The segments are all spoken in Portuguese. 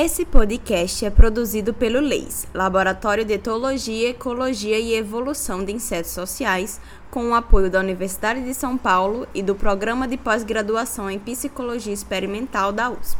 Esse podcast é produzido pelo LEIS, Laboratório de Etologia, Ecologia e Evolução de Insetos Sociais, com o apoio da Universidade de São Paulo e do Programa de Pós-Graduação em Psicologia Experimental da USP.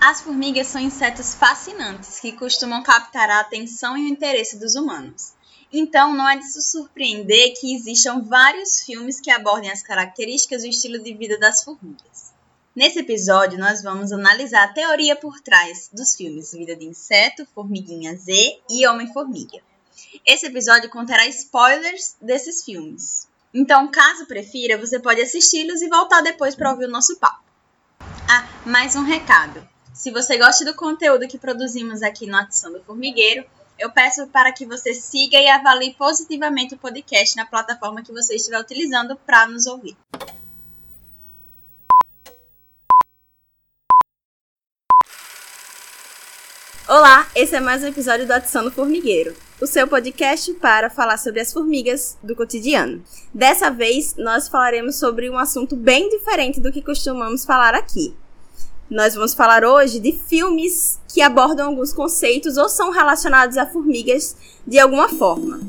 As formigas são insetos fascinantes que costumam captar a atenção e o interesse dos humanos. Então, não é de se surpreender que existam vários filmes que abordem as características e o estilo de vida das formigas. Nesse episódio, nós vamos analisar a teoria por trás dos filmes Vida de Inseto, Formiguinha Z e Homem-Formiga. Esse episódio conterá spoilers desses filmes. Então, caso prefira, você pode assisti-los e voltar depois para ouvir o nosso papo. Ah, mais um recado. Se você gosta do conteúdo que produzimos aqui no Atição do Formigueiro, eu peço para que você siga e avalie positivamente o podcast na plataforma que você estiver utilizando para nos ouvir. Olá, esse é mais um episódio do Adição do Formigueiro, o seu podcast para falar sobre as formigas do cotidiano. Dessa vez, nós falaremos sobre um assunto bem diferente do que costumamos falar aqui, nós vamos falar hoje de filmes que abordam alguns conceitos ou são relacionados a formigas de alguma forma.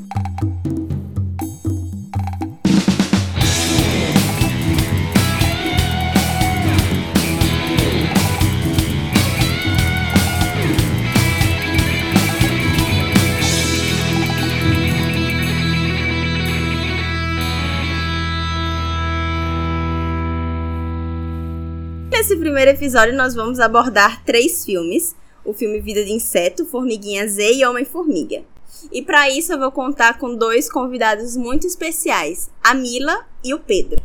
Nesse primeiro episódio, nós vamos abordar três filmes: o filme Vida de Inseto, Formiguinha Z e Homem-Formiga. E para isso, eu vou contar com dois convidados muito especiais: a Mila e o Pedro.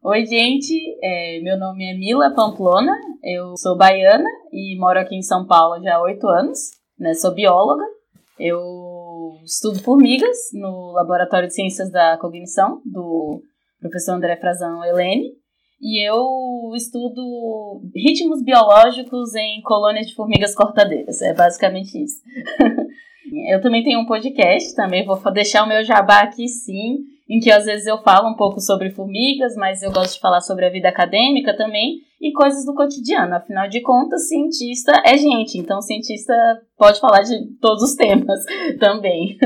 Oi, gente. É, meu nome é Mila Pamplona. Eu sou baiana e moro aqui em São Paulo já há oito anos. Né? Sou bióloga. Eu estudo formigas no Laboratório de Ciências da Cognição do professor André Frazão Helene e eu estudo ritmos biológicos em colônias de formigas cortadeiras. É basicamente isso. eu também tenho um podcast, também vou deixar o meu jabá aqui sim, em que às vezes eu falo um pouco sobre formigas, mas eu gosto de falar sobre a vida acadêmica também e coisas do cotidiano. Afinal de contas, cientista é gente, então cientista pode falar de todos os temas também.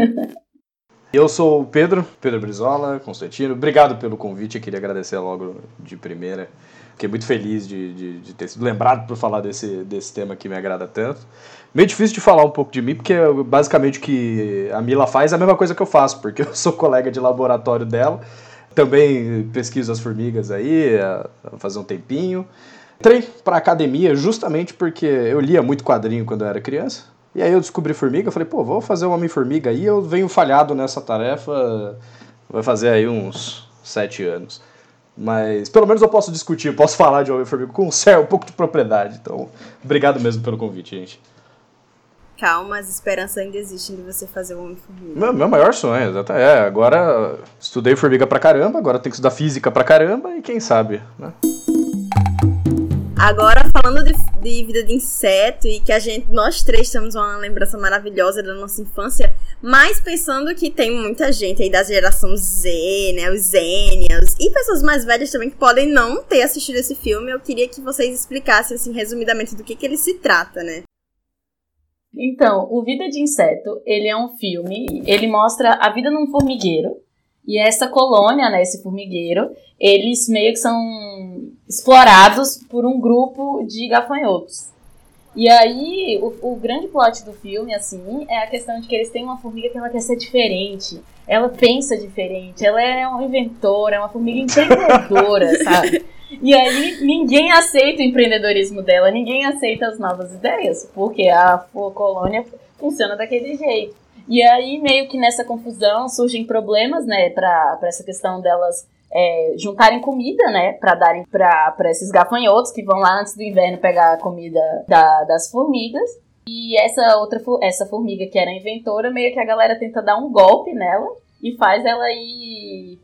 Eu sou o Pedro, Pedro Brizola, Constantino. Obrigado pelo convite, eu queria agradecer logo de primeira. Fiquei muito feliz de, de, de ter sido lembrado por falar desse, desse tema que me agrada tanto. Meio difícil de falar um pouco de mim, porque basicamente o que a Mila faz é a mesma coisa que eu faço, porque eu sou colega de laboratório dela. Também pesquiso as formigas aí, há fazer um tempinho. Entrei para academia justamente porque eu lia muito quadrinho quando eu era criança. E aí eu descobri formiga, falei, pô, vou fazer o Homem-Formiga aí, eu venho falhado nessa tarefa, vai fazer aí uns sete anos. Mas pelo menos eu posso discutir, posso falar de Homem-Formiga com um, um pouco de propriedade. Então, obrigado mesmo pelo convite, gente. Calma, as esperanças ainda existem de você fazer o Homem-Formiga. Meu, meu maior sonho. É, agora estudei formiga pra caramba, agora tenho que estudar física pra caramba e quem sabe, né? Agora, falando de, de, vida de inseto e que a gente, nós três temos uma lembrança maravilhosa da nossa infância, mas pensando que tem muita gente aí da geração Z, né, os Zenials, e pessoas mais velhas também que podem não ter assistido esse filme, eu queria que vocês explicassem, assim, resumidamente do que, que ele se trata, né? Então, o Vida de Inseto, ele é um filme, ele mostra a vida num formigueiro, e essa colônia, né, esse formigueiro, eles meio que são explorados por um grupo de gafanhotos. E aí, o, o, grande plot do filme, assim, é a questão de que eles têm uma formiga que ela quer ser diferente. Ela pensa diferente, ela é uma inventora, é uma formiga empreendedora, sabe? E aí, ninguém aceita o empreendedorismo dela, ninguém aceita as novas ideias, porque a colônia funciona daquele jeito. E aí, meio que nessa confusão, surgem problemas, né, pra, pra essa questão delas é, juntarem comida, né, para darem para esses gafanhotos que vão lá antes do inverno pegar a comida da, das formigas. E essa outra essa formiga que era inventora, meio que a galera tenta dar um golpe nela e faz ela ir,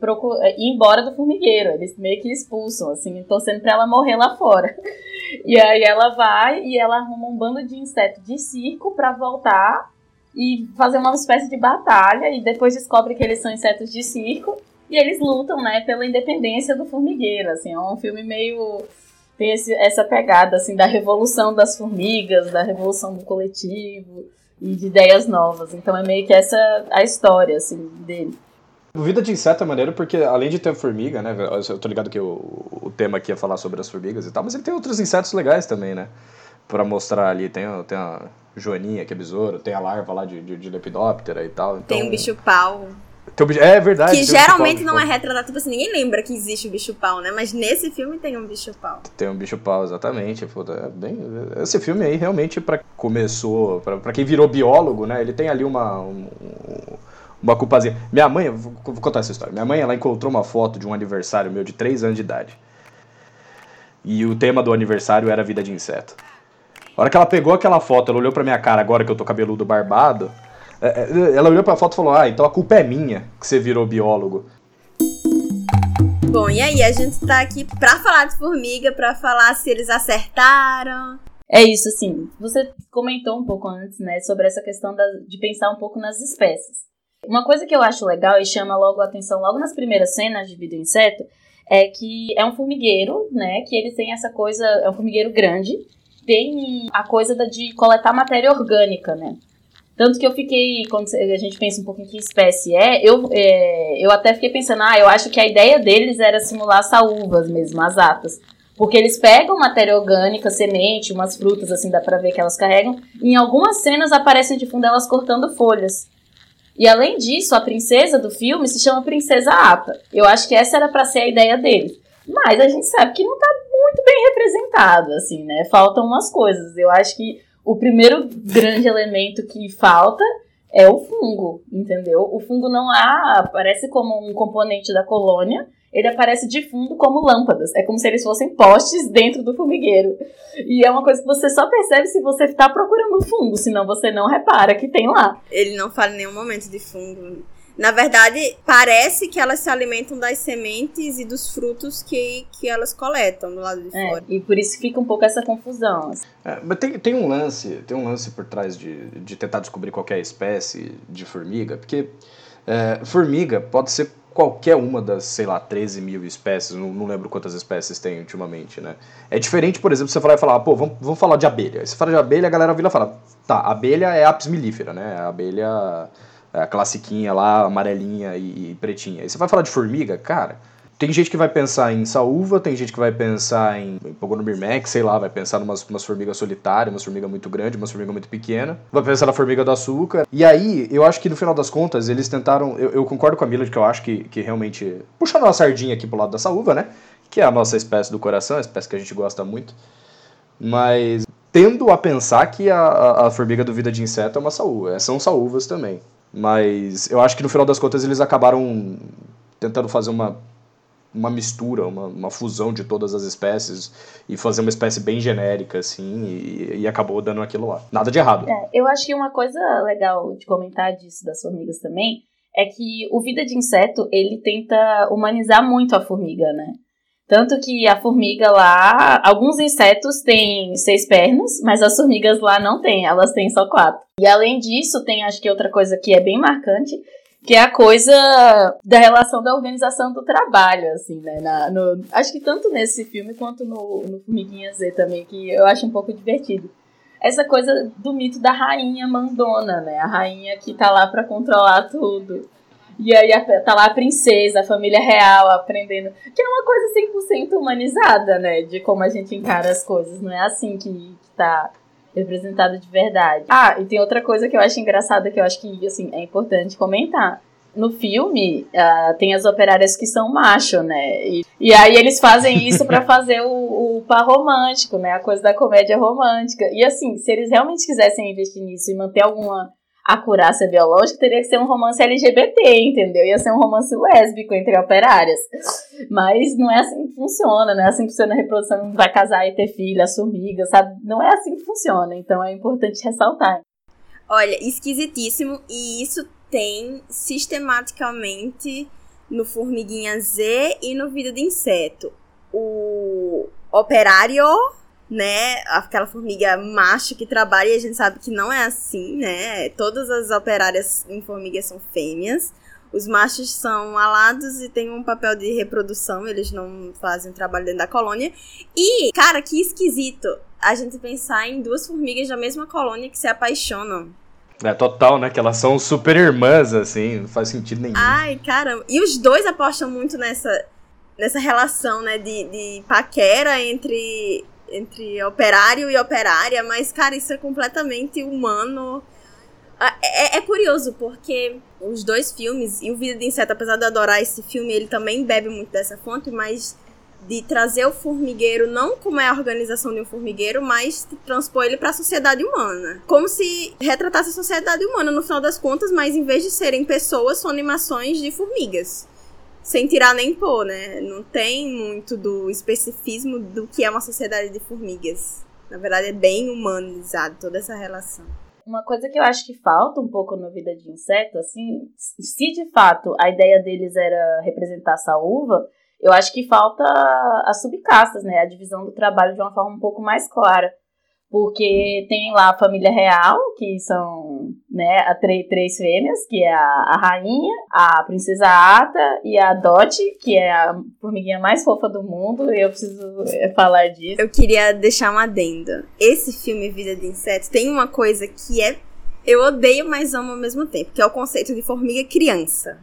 ir embora do formigueiro. Eles meio que expulsam, assim, torcendo pra ela morrer lá fora. E aí ela vai e ela arruma um bando de inseto de circo para voltar e fazer uma espécie de batalha e depois descobre que eles são insetos de circo e eles lutam, né, pela independência do formigueiro, assim, é um filme meio tem esse, essa pegada, assim, da revolução das formigas, da revolução do coletivo e de ideias novas. Então é meio que essa a história, assim, dele. Vida de inseto é maneiro porque, além de ter formiga, né? Eu tô ligado que o, o tema aqui é falar sobre as formigas e tal, mas ele tem outros insetos legais também, né? Pra mostrar ali. Tem, tem a joaninha, que é besouro, tem a larva lá de, de, de lepidóptera e tal. Então... Tem um bicho-pau. É verdade. Que geralmente não é retratado, tipo assim, ninguém lembra que existe o bicho-pau, né? Mas nesse filme tem um bicho-pau. Tem um bicho-pau, exatamente. É bem... Esse filme aí, realmente, para começou, para quem virou biólogo, né? Ele tem ali uma, um, uma culpazinha. Minha mãe, vou, contar essa história. Minha mãe, ela encontrou uma foto de um aniversário meu de 3 anos de idade. E o tema do aniversário era vida de inseto. A hora que ela pegou aquela foto, ela olhou pra minha cara agora que eu tô cabeludo barbado ela olhou pra foto e falou: Ah, então a culpa é minha que você virou biólogo. Bom, e aí, a gente tá aqui pra falar de formiga, pra falar se eles acertaram. É isso, assim. Você comentou um pouco antes, né, sobre essa questão da, de pensar um pouco nas espécies. Uma coisa que eu acho legal e chama logo a atenção, logo nas primeiras cenas de Vida Inseto, é que é um formigueiro, né, que eles têm essa coisa, é um formigueiro grande, tem a coisa de coletar matéria orgânica, né. Tanto que eu fiquei, quando a gente pensa um pouco em que espécie é, eu, é, eu até fiquei pensando, ah, eu acho que a ideia deles era simular saúvas mesmo, as atas. Porque eles pegam matéria orgânica, semente, umas frutas, assim, dá pra ver que elas carregam. E em algumas cenas aparecem de fundo elas cortando folhas. E além disso, a princesa do filme se chama Princesa Ata. Eu acho que essa era para ser a ideia deles. Mas a gente sabe que não tá muito bem representado, assim, né? Faltam umas coisas. Eu acho que o primeiro grande elemento que falta é o fungo, entendeu? O fungo não há, aparece como um componente da colônia, ele aparece de fundo como lâmpadas. É como se eles fossem postes dentro do formigueiro. E é uma coisa que você só percebe se você está procurando fungo, senão você não repara que tem lá. Ele não fala em nenhum momento de fungo. Na verdade, parece que elas se alimentam das sementes e dos frutos que, que elas coletam do lado de é, fora. E por isso fica um pouco essa confusão. Assim. É, mas tem, tem um lance, tem um lance por trás de, de tentar descobrir qualquer espécie de formiga, porque é, formiga pode ser qualquer uma das, sei lá, 13 mil espécies, não, não, lembro quantas espécies tem ultimamente, né? É diferente, por exemplo, você falar e falar, pô, vamos, vamos falar de abelha. Aí você fala de abelha, a galera vira e fala, tá, abelha é apis mellifera, né? A abelha a classiquinha lá, amarelinha e, e pretinha. Aí você vai falar de formiga, cara, tem gente que vai pensar em saúva, tem gente que vai pensar em Pogonomyrmex, sei lá, vai pensar em umas, formigas solitárias, umas formigas muito grandes, umas formigas muito pequenas, vai pensar na formiga do açúcar. E aí, eu acho que no final das contas, eles tentaram. Eu, eu concordo com a Mila de que eu acho que, que realmente. Puxando uma sardinha aqui pro lado da saúva, né? Que é a nossa espécie do coração, a espécie que a gente gosta muito. Mas tendo a pensar que a, a, a formiga do vida de inseto é uma saúva. São saúvas também. Mas eu acho que no final das contas eles acabaram tentando fazer uma, uma mistura, uma, uma fusão de todas as espécies e fazer uma espécie bem genérica, assim, e, e acabou dando aquilo lá. Nada de errado. É, eu acho que uma coisa legal de comentar disso das formigas também é que o Vida de Inseto, ele tenta humanizar muito a formiga, né? Tanto que a formiga lá, alguns insetos têm seis pernas, mas as formigas lá não têm, elas têm só quatro. E além disso, tem acho que outra coisa que é bem marcante, que é a coisa da relação da organização do trabalho, assim, né? Na, no, acho que tanto nesse filme quanto no, no Formiguinha Z também, que eu acho um pouco divertido. Essa coisa do mito da rainha mandona, né? A rainha que tá lá para controlar tudo. E aí tá lá a princesa, a família real aprendendo. Que é uma coisa 100% humanizada, né? De como a gente encara as coisas. Não é assim que, que tá representado de verdade. Ah, e tem outra coisa que eu acho engraçada, que eu acho que, assim, é importante comentar. No filme, uh, tem as operárias que são macho, né? E, e aí eles fazem isso para fazer o, o par romântico, né? A coisa da comédia romântica. E assim, se eles realmente quisessem investir nisso e manter alguma acurácia biológica, teria que ser um romance LGBT, entendeu? Ia ser um romance lésbico entre operárias. Mas não é assim que funciona, não é assim que funciona a reprodução, vai casar e ter filha, formiga, sabe? Não é assim que funciona, então é importante ressaltar. Olha, esquisitíssimo, e isso tem sistematicamente no Formiguinha Z e no Vida de Inseto. O operário né, aquela formiga macho que trabalha e a gente sabe que não é assim, né? Todas as operárias em formigas são fêmeas. Os machos são alados e têm um papel de reprodução, eles não fazem trabalho dentro da colônia. E, cara, que esquisito a gente pensar em duas formigas da mesma colônia que se apaixonam. É total, né? Que elas são super irmãs, assim, não faz sentido nenhum. Ai, caramba. E os dois apostam muito nessa, nessa relação, né, de, de paquera entre, entre operário e operária, mas, cara, isso é completamente humano. Ah, é, é, curioso, porque os dois filmes, e o Vida de Inseto, apesar de adorar esse filme, ele também bebe muito dessa fonte, mas de trazer o formigueiro não como é a organização de um formigueiro, mas transpor ele para a sociedade humana. Como se retratasse a sociedade humana no final das contas, mas em vez de serem pessoas, são animações de formigas. Sem tirar nem pôr, né? Não tem muito do especificismo do que é uma sociedade de formigas. Na verdade, é bem humanizado toda essa relação. Uma coisa que eu acho que falta um pouco no Vida de Inseto, assim, se de fato a ideia deles era representar essa uva, eu acho que falta as subcastas, né? A divisão do trabalho de uma forma um pouco mais clara. Porque tem lá a família real, que são né, a três fêmeas, que é a, a rainha, a princesa Ata e a Dot, que é a formiguinha mais fofa do mundo. E eu preciso é, falar disso. Eu queria deixar uma adenda. Esse filme Vida de Insetos tem uma coisa que é eu odeio, mas amo ao mesmo tempo, que é o conceito de formiga criança.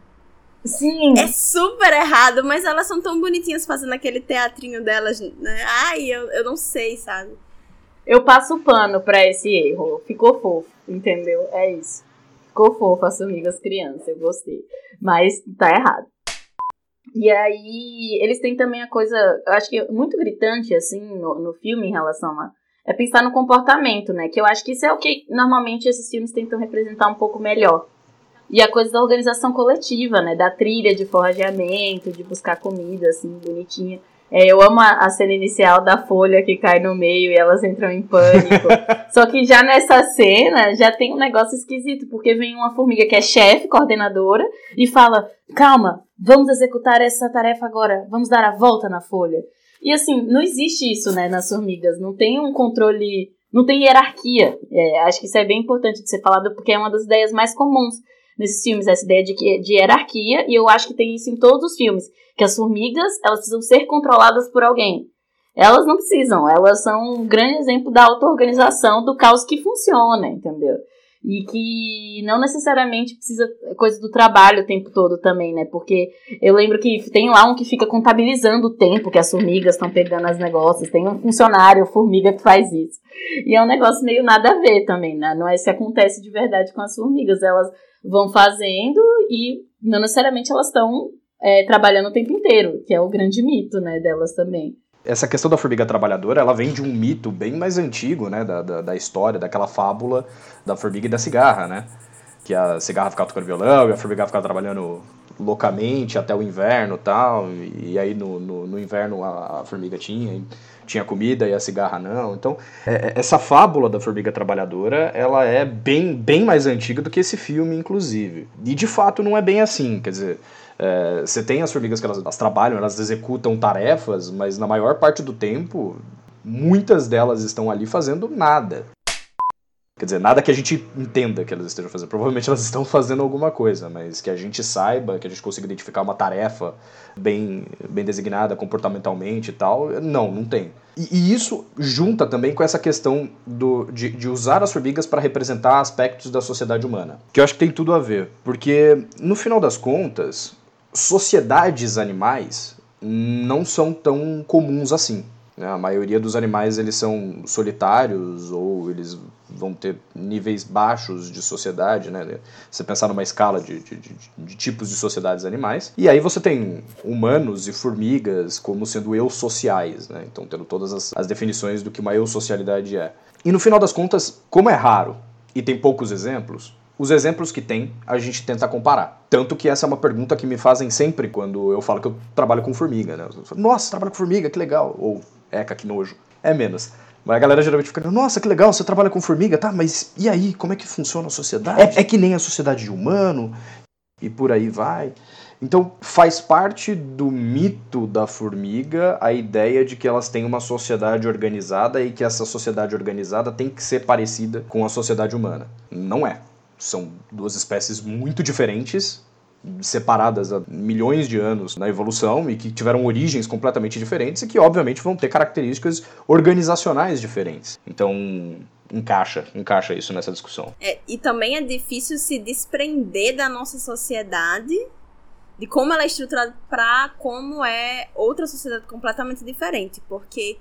Sim. É super errado, mas elas são tão bonitinhas fazendo aquele teatrinho delas, né? Ai, eu, eu não sei, sabe? Eu passo pano pra esse erro. Ficou fofo, entendeu? É isso. Ficou fofo as formigas crianças, eu gostei. Mas tá errado. E aí, eles têm também a coisa, eu acho que é muito gritante, assim, no, no filme em relação a. É pensar no comportamento, né? Que eu acho que isso é o que normalmente esses filmes tentam representar um pouco melhor e a coisa da organização coletiva, né? Da trilha de forrageamento, de buscar comida, assim, bonitinha. É, eu amo a, a, cena inicial da folha que cai no meio e elas entram em pânico. Só que já nessa cena já tem um negócio esquisito, porque vem uma formiga que é chefe, coordenadora, e fala: calma, vamos executar essa tarefa agora, vamos dar a volta na folha. E assim, não existe isso, né, nas formigas. Não tem um controle, não tem hierarquia. É, acho que isso é bem importante de ser falado, porque é uma das ideias mais comuns nesses filmes, essa ideia de, de hierarquia, e eu acho que tem isso em todos os filmes, que as formigas, elas precisam ser controladas por alguém. Elas não precisam, elas são um grande exemplo da auto-organização, do caos que funciona, entendeu? E que não necessariamente precisa coisa do trabalho o tempo todo também, né? Porque eu lembro que tem lá um que fica contabilizando o tempo que as formigas estão pegando as negócios. Tem um funcionário, formiga, que faz isso. E é um negócio meio nada a ver também, né? Não é se acontece de verdade com as formigas. Elas vão fazendo e não necessariamente elas estão é, trabalhando o tempo inteiro, que é o grande mito né, delas também. Essa questão da formiga trabalhadora, ela vem de um mito bem mais antigo, né, da, da, da história, daquela fábula da formiga e da cigarra, né? Que a cigarra ficava tocando violão e a formiga ficava trabalhando loucamente até o inverno tal, e, aí no, no, no inverno a, a, formiga tinha, tinha comida e a cigarra não. Então, é, é, essa fábula da formiga trabalhadora, ela é bem, bem mais antiga do que esse filme, inclusive. E de fato não é bem assim, quer dizer, é, você tem as formigas que elas, elas trabalham, elas executam tarefas, mas na maior parte do tempo, muitas delas estão ali fazendo nada. Quer dizer, nada que a gente entenda que elas estejam fazendo. Provavelmente elas estão fazendo alguma coisa, mas que a gente saiba, que a gente consiga identificar uma tarefa bem, bem designada comportamentalmente e tal, não, não tem. E, e isso junta também com essa questão do, de, de usar as formigas para representar aspectos da sociedade humana. Que eu acho que tem tudo a ver. Porque, no final das contas, sociedades animais não são tão comuns assim. Né? A maioria dos animais eles são solitários ou eles vão ter níveis baixos de sociedade, né? Você pensar numa escala de, de, de, de, tipos de sociedades animais. E aí você tem humanos e formigas como sendo eu sociais, né? Então tendo todas as, as definições do que uma eu socialidade é. E no final das contas, como é raro e tem poucos exemplos, os exemplos que tem, a gente tenta comparar. Tanto que essa é uma pergunta que me fazem sempre quando eu falo que eu trabalho com formiga, né? Falo, Nossa, trabalha com formiga, que legal. Ou Eca, que nojo. É menos. Mas a galera geralmente fica, nossa, que legal, você trabalha com formiga, tá? Mas e aí, como é que funciona a sociedade? É, é que nem a sociedade de humano, e por aí vai. Então, faz parte do mito da formiga a ideia de que elas têm uma sociedade organizada e que essa sociedade organizada tem que ser parecida com a sociedade humana. Não é. São duas espécies muito diferentes separadas há milhões de anos na evolução e que tiveram origens completamente diferentes e que, obviamente, vão ter características organizacionais diferentes. Então, encaixa, encaixa isso nessa discussão. É, e também é difícil se desprender da nossa sociedade, de como ela é estruturada para como é outra sociedade completamente diferente, porque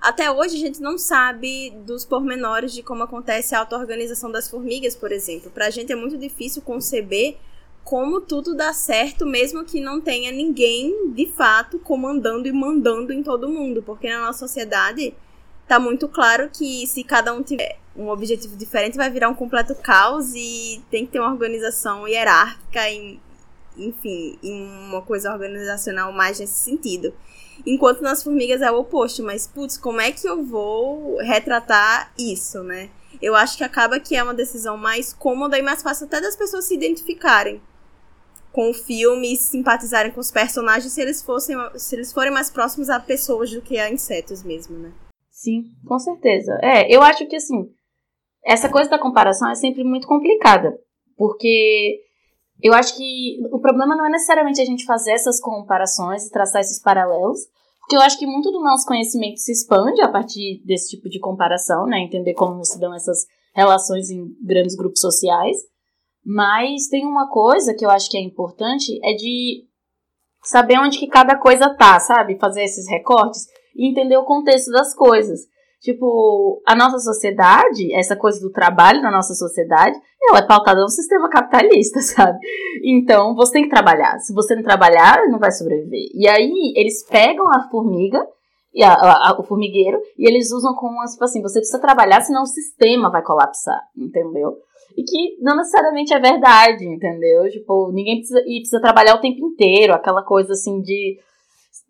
até hoje a gente não sabe dos pormenores de como acontece a auto-organização das formigas, por exemplo. Para a gente é muito difícil conceber como tudo dá certo, mesmo que não tenha ninguém de fato comandando e mandando em todo mundo, porque na nossa sociedade tá muito claro que se cada um tiver um objetivo diferente, vai virar um completo caos e tem que ter uma organização hierárquica, em, enfim, em uma coisa organizacional mais nesse sentido. Enquanto nas formigas é o oposto, mas putz, como é que eu vou retratar isso, né? Eu acho que acaba que é uma decisão mais cômoda e mais fácil até das pessoas se identificarem com o filme e simpatizarem com os personagens se eles fossem se eles forem mais próximos a pessoas do que a insetos mesmo, né? Sim, com certeza. É, eu acho que assim, essa coisa da comparação é sempre muito complicada, porque eu acho que o problema não é necessariamente a gente fazer essas comparações e traçar esses paralelos, porque eu acho que muito do nosso conhecimento se expande a partir desse tipo de comparação, né? Entender como se dão essas relações em grandes grupos sociais. Mas tem uma coisa que eu acho que é importante, é de saber onde que cada coisa tá, sabe? Fazer esses recortes e entender o contexto das coisas. Tipo, a nossa sociedade, essa coisa do trabalho na nossa sociedade, ela é pautada no sistema capitalista, sabe? Então, você tem que trabalhar. Se você não trabalhar, não vai sobreviver. E aí, eles pegam a formiga, e a, a, a, o formigueiro, e eles usam como, tipo assim, você precisa trabalhar, senão o sistema vai colapsar, entendeu? E que não necessariamente é verdade, entendeu? Tipo, ninguém precisa, e precisa trabalhar o tempo inteiro, aquela coisa assim de.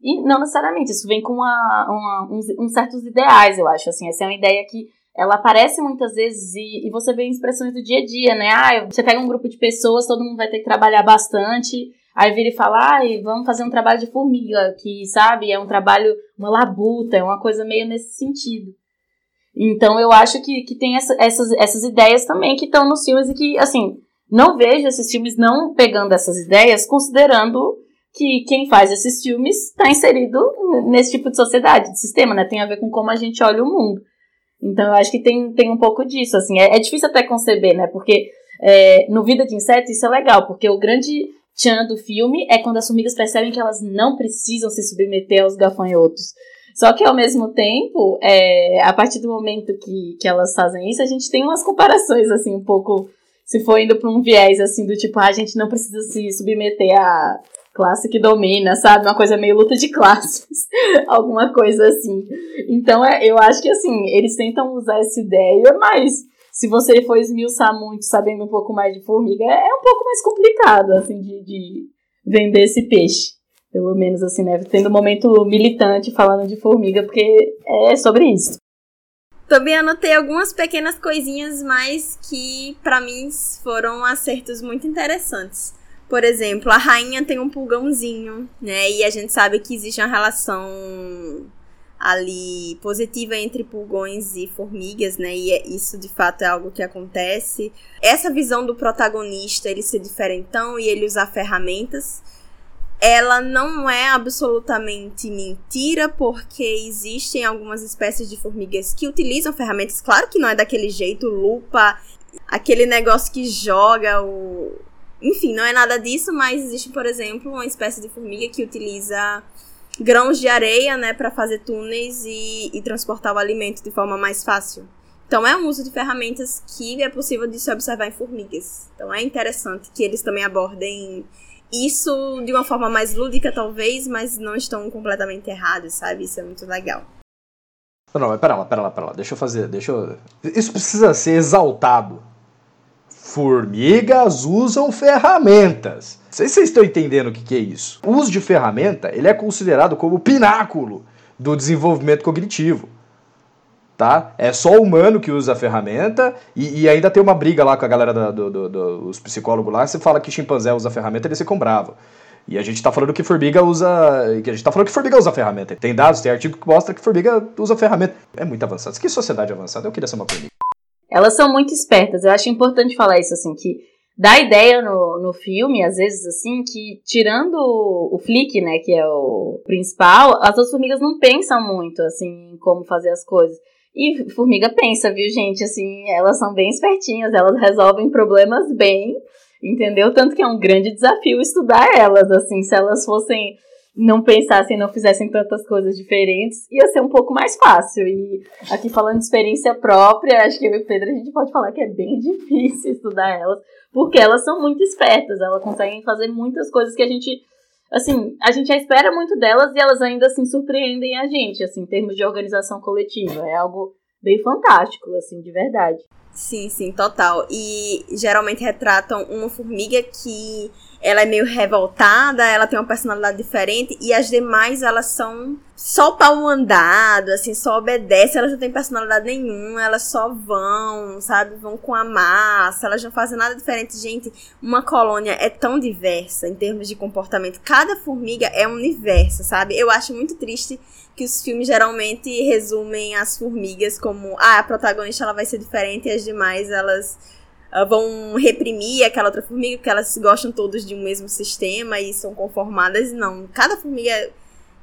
E não necessariamente, isso vem com uma, uma uns, uns, certos ideais, eu acho. Assim, essa é uma ideia que ela aparece muitas vezes e, e você vê em expressões do dia a dia, né? Ah, você pega um grupo de pessoas, todo mundo vai ter que trabalhar bastante. Aí vira e fala, ah, vamos fazer um trabalho de formiga, que, sabe, é um trabalho, uma labuta, é uma coisa meio nesse sentido. Então eu acho que, que tem essa, essas, essas ideias também que estão nos filmes e que, assim, não vejo esses filmes não pegando essas ideias, considerando que quem faz esses filmes está inserido nesse tipo de sociedade, de sistema, né? Tem a ver com como a gente olha o mundo. Então eu acho que tem, tem um pouco disso, assim. É, é difícil até conceber, né? Porque é, no Vida de Inseto isso é legal, porque o grande tchan do filme é quando as formigas percebem que elas não precisam se submeter aos gafanhotos. Só que ao mesmo tempo, é, a partir do momento que, que elas fazem isso, a gente tem umas comparações, assim, um pouco. Se for indo para um viés, assim, do tipo, ah, a gente não precisa se submeter à classe que domina, sabe? Uma coisa meio luta de classes, alguma coisa assim. Então, é, eu acho que, assim, eles tentam usar essa ideia, mas se você for esmiuçar muito, sabendo um pouco mais de formiga, é, é um pouco mais complicado, assim, de, de vender esse peixe. Pelo menos assim, né? Tendo um momento militante falando de formiga, porque é sobre isso. Também anotei algumas pequenas coisinhas mais que, para mim, foram acertos muito interessantes. Por exemplo, a rainha tem um pulgãozinho, né? E a gente sabe que existe uma relação ali positiva entre pulgões e formigas, né? E é, isso de fato é algo que acontece. Essa visão do protagonista, ele ser diferentão e ele usar ferramentas ela não é absolutamente mentira, porque existem algumas espécies de formigas que utilizam ferramentas. Claro que não é daquele jeito, lupa, aquele negócio que joga o. Enfim, não é nada disso, mas existe, por exemplo, uma espécie de formiga que utiliza grãos de areia, né, para fazer túneis e, e transportar o alimento de forma mais fácil. Então é um uso de ferramentas que é possível de se observar em formigas. Então é interessante que eles também abordem isso de uma forma mais lúdica, talvez, mas não estão completamente errados, sabe? Isso é muito legal. Não, não, pera lá, pera lá, pera lá. Deixa eu fazer. Deixa eu... Isso precisa ser exaltado. Formigas usam ferramentas. Não sei se vocês estão entendendo o que, que é isso. O uso de ferramenta ele é considerado como o pináculo do desenvolvimento cognitivo tá? É só o humano que usa a ferramenta e, e ainda tem uma briga lá com a galera dos do, do, do, psicólogos lá. Você fala que chimpanzé usa a ferramenta, eles ficam bravos. E a gente tá falando que formiga usa. Que a gente tá falando que formiga usa ferramenta. Tem dados, tem artigo que mostra que formiga usa ferramenta. É muito avançado. Que sociedade avançada. Eu queria ser uma formiga. Elas são muito espertas. Eu acho importante falar isso, assim, que dá ideia no, no filme, às vezes, assim, que tirando o Flick, né, que é o principal, as outras formigas não pensam muito, assim, em como fazer as coisas. E formiga pensa, viu, gente? Assim, elas são bem espertinhas, elas resolvem problemas bem, entendeu? Tanto que é um grande desafio estudar elas, assim, se elas fossem não pensassem, não fizessem tantas coisas diferentes, ia ser um pouco mais fácil. E aqui falando de experiência própria, acho que eu e o Pedro a gente pode falar que é bem difícil estudar elas, porque elas são muito espertas, elas conseguem fazer muitas coisas que a gente assim, a gente já espera muito delas e elas ainda assim surpreendem a gente, assim, em termos de organização coletiva. É algo bem fantástico, assim, de verdade. Sim, sim, total. E geralmente retratam uma formiga que ela é meio revoltada, ela tem uma personalidade diferente, e as demais elas são só pau mandado, assim, só obedecem, elas não têm personalidade nenhuma, elas só vão, sabe, vão com a massa, elas não fazem nada diferente. Gente, uma colônia é tão diversa em termos de comportamento, cada formiga é um universo, sabe? Eu acho muito triste que os filmes geralmente resumem as formigas como, ah, a protagonista ela vai ser diferente e as demais elas uh, vão reprimir aquela outra formiga, porque elas gostam todos de um mesmo sistema e são conformadas. Não, cada formiga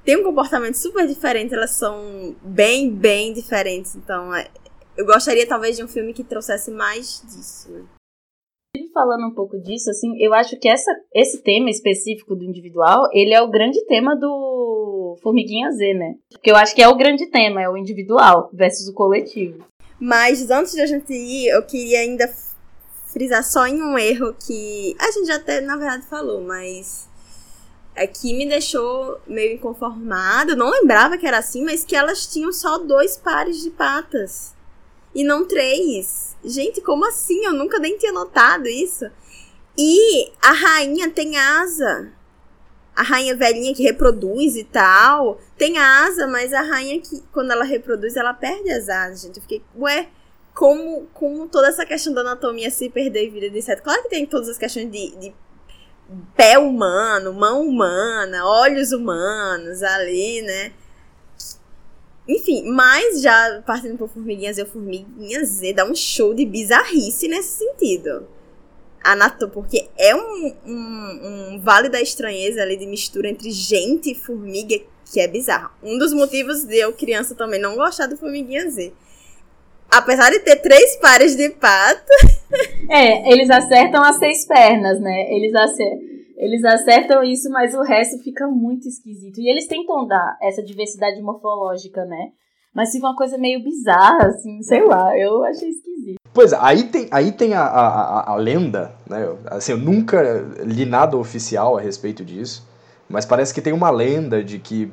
tem um comportamento super diferente, elas são bem, bem diferentes. Então, é, eu gostaria talvez de um filme que trouxesse mais disso. Né? Falando um pouco disso, assim, eu acho que essa, esse tema específico do individual, ele é o grande tema do Formiguinha Z, né? Porque eu acho que é o grande tema, é o individual versus o coletivo. Mas antes de a gente ir, eu queria ainda frisar só em um erro que a gente já até, na verdade, falou, mas aqui me deixou meio inconformado. Não lembrava que era assim, mas que elas tinham só dois pares de patas e não três. Gente, como assim? Eu nunca nem tinha notado isso. E a rainha tem asa. A rainha velhinha que reproduz e tal, tem asa, mas a rainha que, quando ela reproduz, ela perde as asas, gente. Eu fiquei, ué, como, como toda essa questão da anatomia se perder em vida de inseto. Claro que tem todas as questões de, de pé humano, mão humana, olhos humanos ali, né? Enfim, mas já partindo por Formiguinhas Z, Formiguinhas Z dá um show de bizarrice nesse sentido. Anato, porque é um, um, um vale da estranheza ali de mistura entre gente e formiga que é bizarro. Um dos motivos de eu, criança, também não gostar do Formiguinha Z apesar de ter três pares de patas. É, eles acertam as seis pernas, né? Eles acertam. Eles acertam isso, mas o resto fica muito esquisito. E eles tentam dar essa diversidade morfológica, né? Mas fica uma coisa meio bizarra, assim, sei lá, eu achei esquisito. Pois é, aí tem, aí tem a, a, a, a lenda, né? Assim, eu nunca li nada oficial a respeito disso, mas parece que tem uma lenda de que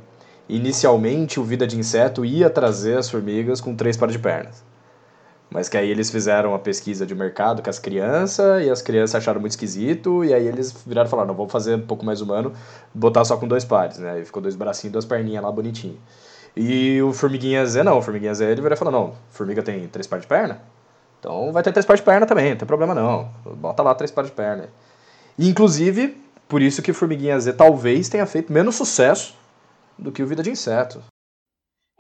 inicialmente o Vida de Inseto ia trazer as formigas com três pares de pernas. Mas que aí eles fizeram uma pesquisa de mercado com as crianças, e as crianças acharam muito esquisito, e aí eles viraram e falaram, não, vamos fazer um pouco mais humano, botar só com dois pares, né? E ficou dois bracinhos, duas perninhas lá bonitinho. E o Formiguinha Z não, o Formiguinha Z ele virou e falou, não, formiga tem três pares de perna? Então vai ter três pares de perna também, não tem problema não. Bota lá três pares de perna. E, inclusive, por isso que o Formiguinha Z talvez tenha feito menos sucesso do que o Vida de Inseto.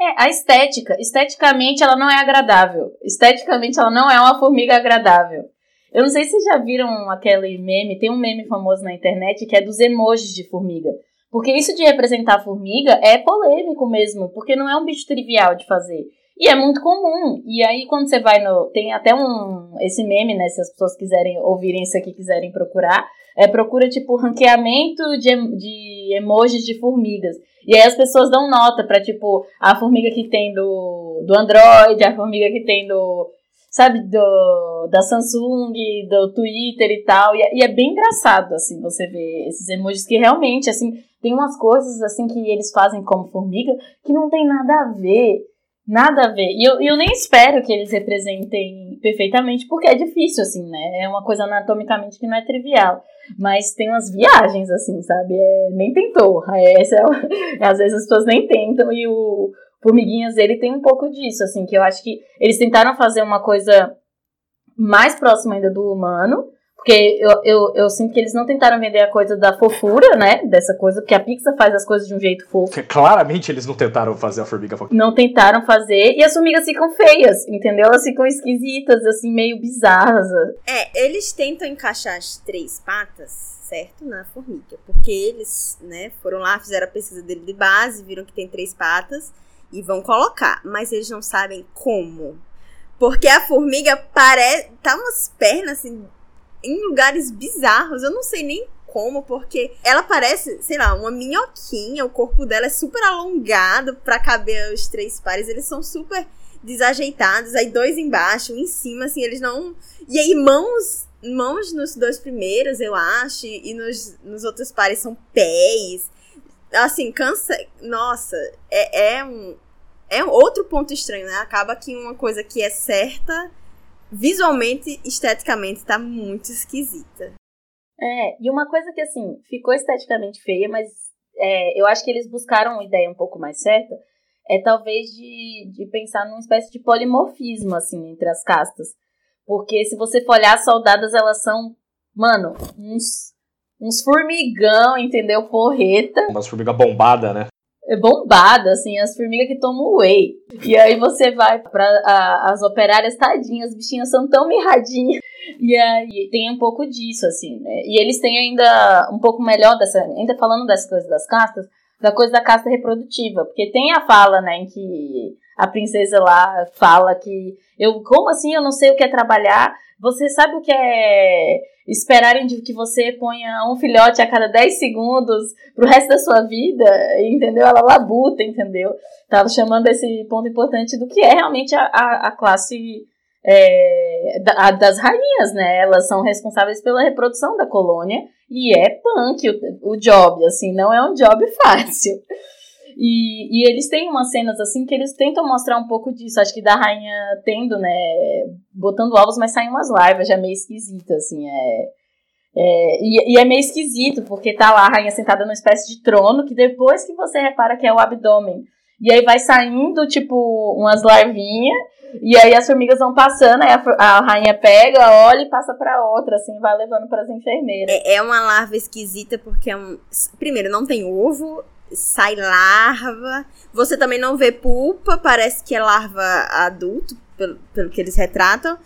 É, a estética. Esteticamente ela não é agradável. Esteticamente ela não é uma formiga agradável. Eu não sei se vocês já viram aquele meme, tem um meme famoso na internet que é dos emojis de formiga. Porque isso de representar formiga é polêmico mesmo, porque não é um bicho trivial de fazer. E é muito comum. E aí, quando você vai no. Tem até um. Esse meme, né? Se as pessoas quiserem ouvirem isso aqui, quiserem procurar. É, procura, tipo, ranqueamento de, de emojis de formigas. E aí as pessoas dão nota pra, tipo, a formiga que tem do, do Android, a formiga que tem do. Sabe, do, da Samsung, do Twitter e tal. E, é, e é bem engraçado, assim, você ver esses emojis que realmente, assim, tem umas coisas, assim, que eles fazem como formiga que não tem nada a ver Nada a ver. E eu, eu nem espero que eles representem perfeitamente, porque é difícil, assim, né? É uma coisa anatomicamente que não é trivial. Mas tem umas viagens, assim, sabe? É, nem tentou. É, essa é, às vezes as pessoas nem tentam e o Formiguinhas, ele tem um pouco disso, assim, que eu acho que eles tentaram fazer uma coisa mais próxima ainda do humano, Porque eu, eu, eu sinto que eles não tentaram vender a coisa da fofura, né? Dessa coisa, porque a Pixar faz as coisas de um jeito fofo. Claramente eles não tentaram fazer a formiga fofinha. Não tentaram fazer, e as formigas ficam feias, entendeu? Elas ficam esquisitas, assim, meio bizarras. É, eles tentam encaixar as três patas, certo? Na formiga. Porque eles, né, foram lá, fizeram a pesquisa dele de base, viram que tem três patas e vão colocar. Mas eles não sabem como. Porque a formiga parece. Tá umas pernas assim em lugares bizarros. Eu não sei nem como, porque ela parece, sei lá, uma minhoquinha. O corpo dela é super alongado para caber os três pares. Eles são super desajeitados. Aí dois embaixo, um em cima, assim, eles não. E aí mãos. Mãos nos dois primeiros, eu acho, e nos, nos outros pares são pés. Assim, cansa. Nossa, é, é um. É outro ponto estranho, né? Acaba que uma coisa que é certa visualmente, esteticamente, tá muito esquisita. É, e uma coisa que, assim, ficou esteticamente feia, mas é, eu acho que eles buscaram uma ideia um pouco mais certa, é talvez de, de pensar numa espécie de polimorfismo, assim, entre as castas. Porque se você for olhar, as soldadas, elas são, mano, uns, uns formigão, entendeu? Porreta. Umas formiga bombada, né? É bombada, assim, as formigas que tomam whey. E aí você vai para as operárias tadinhas, as bichinhas são tão mirradinhas. E aí tem um pouco disso, assim, né? E eles têm ainda um pouco melhor dessa, ainda falando dessas coisas das castas, da coisa da casta reprodutiva, porque tem a fala, né, em que a princesa lá fala que eu, como assim eu não sei o que é trabalhar? Você sabe o que é esperarem de que você ponha um filhote a cada 10 segundos pro resto da sua vida, entendeu? Ela labuta, entendeu? Tava chamando esse ponto importante do que é realmente a, a, a classe é, da, das rainhas, né? Elas são responsáveis pela reprodução da colônia e é punk o, o job, assim, não é um job fácil. E, e eles têm umas cenas assim que eles tentam mostrar um pouco disso. Acho que da rainha tendo, né? Botando ovos, mas saem umas larvas já meio esquisitas, assim. É, é, e, e, é meio esquisito, porque tá lá a rainha sentada numa espécie de trono, que depois que você repara que é o abdômen. E aí vai saindo, tipo, umas larvinhas, e aí as formigas vão passando, aí a, a rainha pega, olha e passa pra outra, assim, vai levando para as enfermeiras. É, é uma larva esquisita, porque é um. Primeiro, não tem ovo, sai larva. Você também não vê pulpa, parece que é larva adulto, pelo, pelo que eles retratam.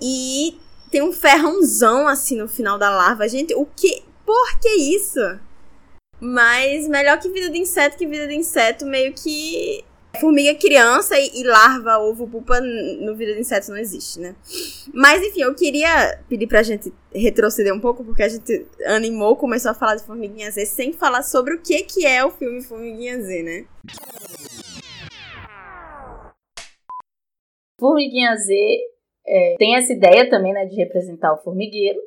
E tem um ferrãozão assim no final da larva. Gente, o que. Por que isso? Mas melhor que vida de inseto, que vida de inseto meio que Formiga criança e, e, larva, ovo, pupa no vida de insetos não existe, né? Mas enfim, eu queria pedir pra gente retroceder um pouco, porque a gente animou, começou a falar de Formiguinha Z sem falar sobre o que, que é o filme Formiguinha Z, né? Formiguinha Z é, tem essa ideia também, né, de representar o formigueiro.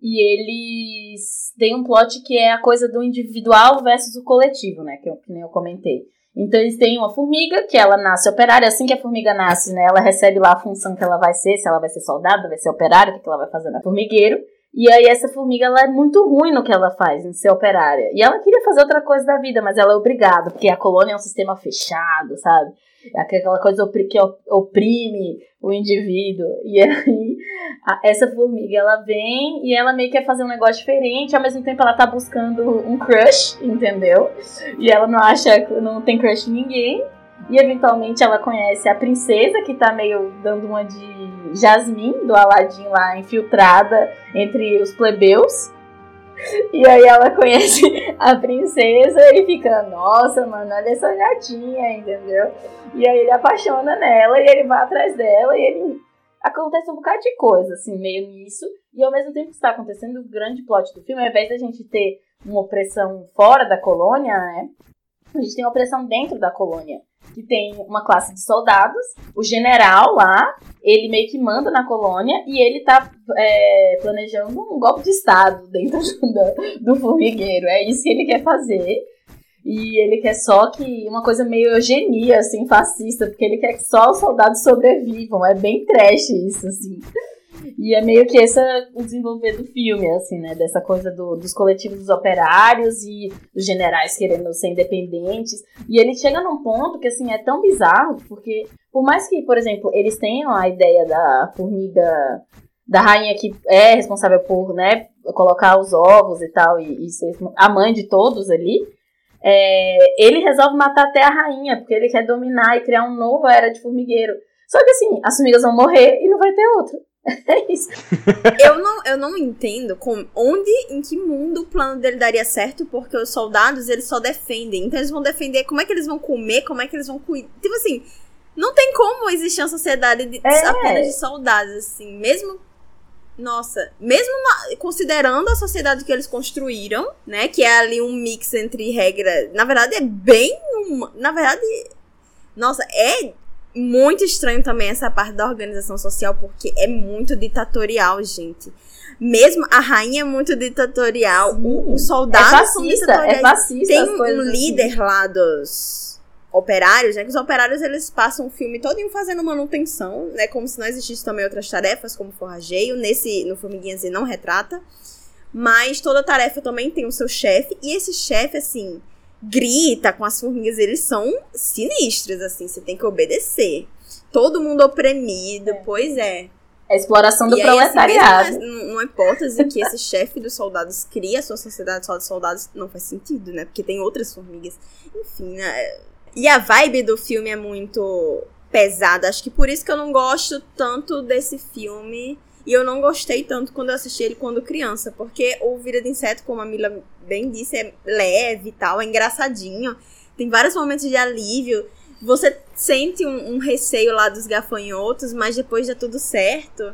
E eles têm um plot que é a coisa do individual versus o coletivo, né? Que, eu, que nem eu comentei. Então eles têm uma formiga que ela nasce operária, assim que a formiga nasce, né, ela recebe lá a função que ela vai ser, se ela vai ser soldado, vai ser operária, o que ela vai fazer na formigueiro. E aí essa formiga ela é muito ruim no que ela faz, em ser operária. E ela queria fazer outra coisa da vida, mas ela é obrigada, porque a colônia é um sistema fechado, sabe? É aquela coisa que oprime o indivíduo. E aí, essa formiga, ela vem e ela meio que quer fazer um negócio diferente, ao mesmo tempo ela tá buscando um crush, entendeu? E ela não acha, não tem crush em ninguém. E eventualmente ela conhece a princesa, que tá meio dando uma de Jasmine, do Aladdin lá, infiltrada entre os plebeus. E aí ela conhece a princesa e fica, nossa, mano, olha essa gatinha, entendeu? E aí ele apaixona nela e ele vai atrás dela e ele. Acontece um bocado de coisa, assim, meio nisso. E ao mesmo tempo que está acontecendo, o grande plot do filme, ao invés da gente ter uma opressão fora da colônia, né? A gente tem uma opressão dentro da colônia que tem uma classe de soldados, o general lá, ele meio que manda na colônia e ele tá é, planejando um golpe de Estado dentro do, do formigueiro. É isso que ele quer fazer. E ele quer só que uma coisa meio eugenia, assim, fascista, porque ele quer que só os soldados sobrevivam. É bem trash isso, assim. E é meio que esse o desenvolver do filme, assim, né? Dessa coisa do, dos coletivos dos operários e dos generais querendo ser independentes. E ele chega num ponto que, assim, é tão bizarro, porque por mais que, por exemplo, eles tenham a ideia da formiga da rainha que é responsável por, né, colocar os ovos e tal, e, e ser a mãe de todos ali, é, ele resolve matar até a rainha, porque ele quer dominar e criar um novo era de formigueiro. Só que assim, as formigas vão morrer e não vai ter outro. É isso. eu, não, eu não entendo com, onde, em que mundo o plano dele daria certo, porque os soldados, eles só defendem. Então eles vão defender como é que eles vão comer, como é que eles vão cuidar. Tipo assim, não tem como existir uma sociedade de, é. apenas de soldados, assim. Mesmo nossa, mesmo na, considerando a sociedade que eles construíram, né? Que é ali um mix entre regra. Na verdade, é bem. Uma, na verdade. Nossa, é muito estranho também essa parte da organização social, porque é muito ditatorial, gente. Mesmo a rainha é muito ditatorial, os soldados é fascista. É fascista Tem um líder assim. lá dos operários, né? Que os operários eles passam o filme todo fazendo manutenção, né? Como se não existisse também outras tarefas, como forrageio. Nesse, no Formiguinhas ele não retrata. Mas toda tarefa também tem o seu chefe. E esse chefe, assim, grita com as formigas. Eles são sinistros, assim. Você tem que obedecer. Todo mundo oprimido, é. pois é. A exploração do e proletariado. Aí, assim, numa hipótese que esse chefe dos soldados cria a sua sociedade só de soldados, não faz sentido, né? Porque tem outras formigas. Enfim, né? E a vibe do filme é muito pesada. Acho que por isso que eu não gosto tanto desse filme. E eu não gostei tanto quando eu assisti ele quando criança. Porque o Vida de Inseto, como a Mila bem disse, é leve e tal, é engraçadinho. Tem vários momentos de alívio. Você sente um, um receio lá dos gafanhotos, mas depois dá tudo certo.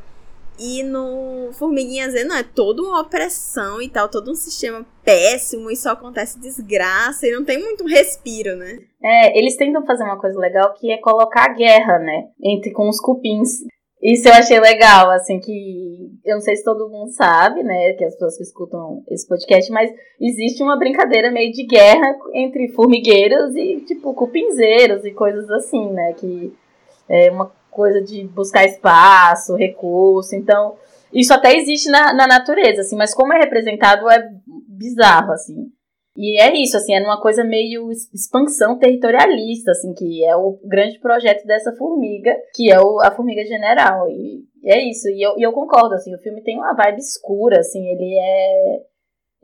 E no Formiguinha Z, não, é toda uma opressão e tal, todo um sistema péssimo e só acontece desgraça e não tem muito respiro, né? É, eles tentam fazer uma coisa legal que é colocar a guerra, né? Entre com os cupins. Isso eu achei legal, assim, que eu não sei se todo mundo sabe, né, que as pessoas que escutam esse podcast, mas existe uma brincadeira meio de guerra entre formigueiros e, tipo, cupinzeiros e coisas assim, né, que é uma coisa de buscar espaço, recurso. Então, isso até existe na, na natureza, assim, mas como é representado é bizarro, assim. E é isso, assim, é numa coisa meio expansão territorialista, assim, que é o grande projeto dessa formiga, que é o, a formiga general. E, é isso, e eu, e eu concordo, assim, o filme tem uma vibe escura, assim, ele é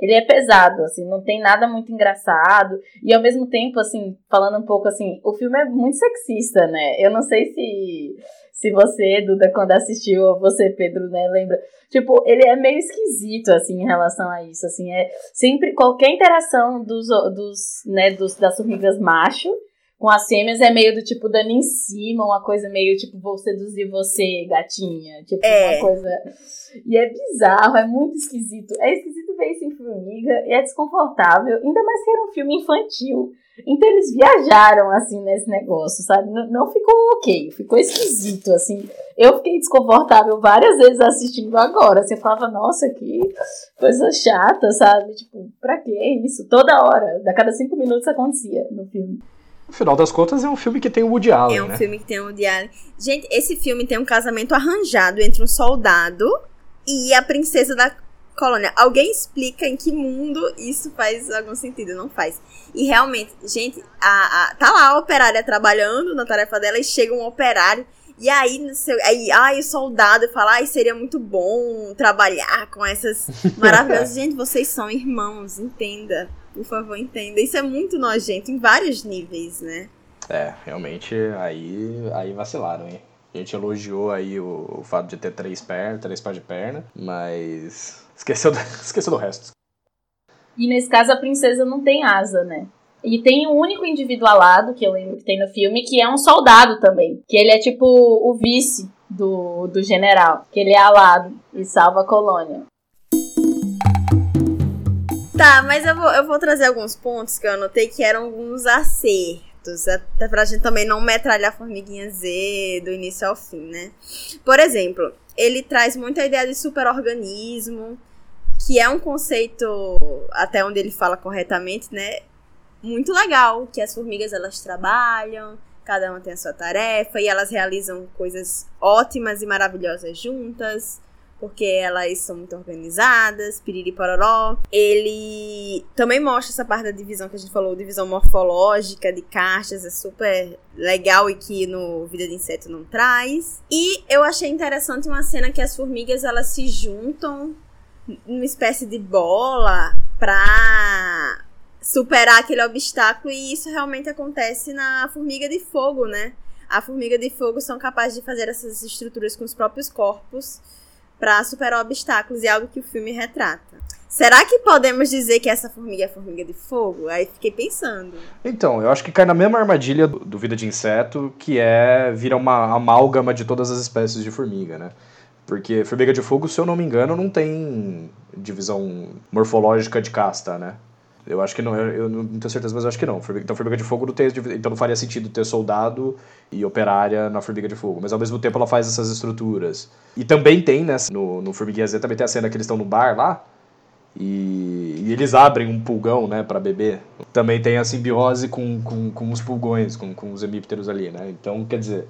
ele é pesado, assim, não tem nada muito engraçado. E ao mesmo tempo, assim, falando um pouco assim, o filme é muito sexista, né? Eu não sei se, se você, Duda, quando assistiu, ou você, Pedro, né, lembra. Tipo, ele é meio esquisito, assim, em relação a isso, assim, é sempre, qualquer interação dos, dos né, dos, das formigas macho com as fêmeas é meio do tipo dando em cima, uma coisa meio tipo vou seduzir você, gatinha. Tipo, é. uma coisa. E é bizarro, é muito esquisito. É esquisito ver isso em formiga e é desconfortável. Ainda mais que era um filme infantil. Então eles viajaram assim nesse negócio, sabe? Não, não ficou ok, ficou esquisito, assim. Eu fiquei desconfortável várias vezes assistindo agora. Você falava, nossa, que coisa chata, sabe? Tipo, pra que isso? Toda hora, a cada cinco minutos acontecia no filme. No final das contas, é um filme que tem o Woody Allen, É um né? filme que tem o Woody Allen. Gente, esse filme tem um casamento arranjado entre um soldado e a princesa da colônia. Alguém explica em que mundo isso faz algum sentido? Não faz. E realmente, gente, a, a, tá lá a operária trabalhando na tarefa dela e chega um operário e aí, aí, ai, o soldado fala, ai, seria muito bom trabalhar com essas maravilhosas. Gente, vocês são irmãos, entenda. Por favor, entenda. Isso é muito nojento em vários níveis, né? É, realmente, aí, aí vacilaram, hein? A gente elogiou aí o, o fato de ter três pernas, três pares de perna, mas esqueceu do, esqueceu do resto. E nesse caso a princesa não tem asa, né? E tem um único indivíduo alado, que eu lembro que tem no filme, que é um soldado também. Que ele é tipo o vice do, do general. Que ele é alado e salva a colônia. Tá, mas eu vou, eu vou trazer alguns pontos que eu anotei que eram alguns acertos. Até pra gente também não metralhar a formiguinha Z do início ao fim, né? Por exemplo, ele traz muita ideia de superorganismo, que é um conceito, até onde ele fala corretamente, né? Muito legal, que as formigas elas trabalham, cada uma tem a sua tarefa e elas realizam coisas ótimas e maravilhosas juntas porque elas são muito organizadas, piriri pororó. Ele também mostra essa parte da divisão que a gente falou, divisão morfológica de caixas, é super legal e que no Vida de Inseto não traz. E eu achei interessante uma cena que as formigas elas se juntam numa espécie de bola pra superar aquele obstáculo e isso realmente acontece na formiga de fogo, né? A formiga de fogo são capazes de fazer essas estruturas com os próprios corpos para superar obstáculos, e é algo que o filme retrata. Será que podemos dizer que essa formiga é formiga de fogo? Aí fiquei pensando. Então, eu acho que cai na mesma armadilha do, do Vida de Inseto, que é vira uma amálgama de todas as espécies de formiga, né? Porque formiga de fogo, se eu não me engano, não tem divisão morfológica de casta, né? Eu acho que não, eu não tenho certeza, mas eu acho que não. Então, formiga de fogo não tem, então não faria sentido ter soldado e operária na formiga de fogo. Mas ao mesmo tempo ela faz essas estruturas. E também tem, né, no, no Formiguinha Z também tem a cena que eles estão no bar lá e, e, eles abrem um pulgão, né, para beber. Também tem a simbiose com, com, com os pulgões, com, com os hemípteros ali, né. Então, quer dizer,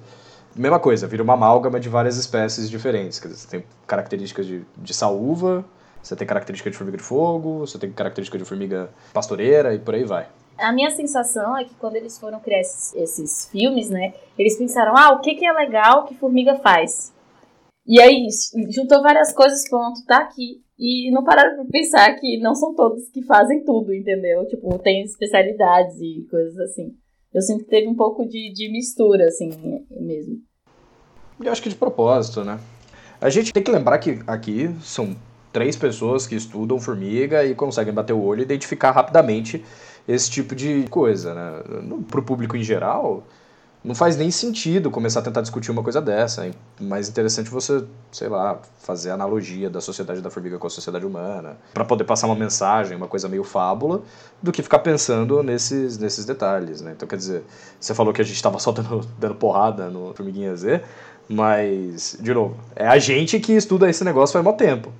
mesma coisa, vira uma amálgama de várias espécies diferentes. Quer dizer, você tem características de, de saúva, você tem característica de formiga de fogo, você tem característica de formiga pastoreira e por aí vai. A minha sensação é que quando eles foram criar esses, esses filmes, né, eles pensaram, ah, o que, que é legal que formiga faz? E aí juntou várias coisas, pronto, tá aqui. E não pararam pra pensar que não são todos que fazem tudo, entendeu? Tipo, tem especialidades e coisas assim. Eu que teve um pouco de, de mistura, assim, mesmo. Eu acho que de propósito, né? A gente tem que lembrar que aqui são três pessoas que estudam formiga e conseguem bater o olho e identificar rapidamente esse tipo de coisa, né? Para o público em geral, não faz nem sentido começar a tentar discutir uma coisa dessa. É mais interessante você, sei lá, fazer analogia da sociedade da formiga com a sociedade humana, para poder passar uma mensagem, uma coisa meio fábula, do que ficar pensando nesses, nesses detalhes, né? Então, quer dizer, você falou que a gente estava só dando, dando porrada no Formiguinha Z, mas, de novo, é a gente que estuda esse negócio faz muito tempo.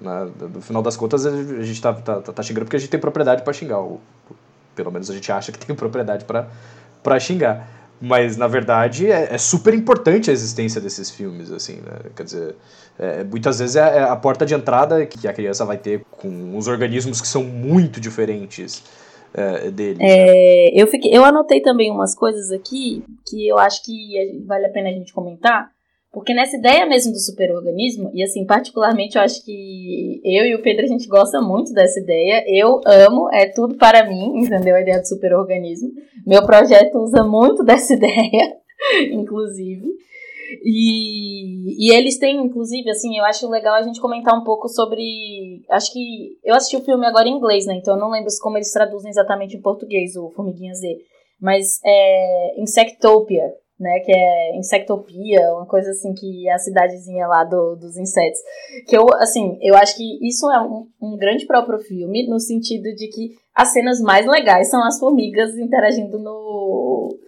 Né? No final das contas, a gente tá, tá, tá xingando porque a gente tem propriedade para xingar. Ou, pelo menos a gente acha que tem propriedade para xingar. Mas, na verdade, é, é, super importante a existência desses filmes, assim, né? Quer dizer, é, muitas vezes é, é a porta de entrada que a criança vai ter com os organismos que são muito diferentes é, deles. É, eu, fiquei, eu anotei também umas coisas aqui que eu acho que vale a pena a gente comentar. Porque nessa ideia mesmo do superorganismo, e assim, particularmente eu acho que eu e o Pedro a gente gosta muito dessa ideia. Eu amo, é tudo para mim, entendeu? A ideia do superorganismo. Meu projeto usa muito dessa ideia, inclusive. E, e eles têm, inclusive, assim, eu acho legal a gente comentar um pouco sobre. Acho que. Eu assisti o filme agora em inglês, né? Então eu não lembro como eles traduzem exatamente em português, o Formiguinha Z. Mas é Insectopia, né, que é Insectopia, uma coisa assim que é a cidadezinha lá do, dos insetos. Que eu, assim, eu acho que isso é um, um grande próprio filme, no sentido de que as cenas mais legais são as formigas interagindo no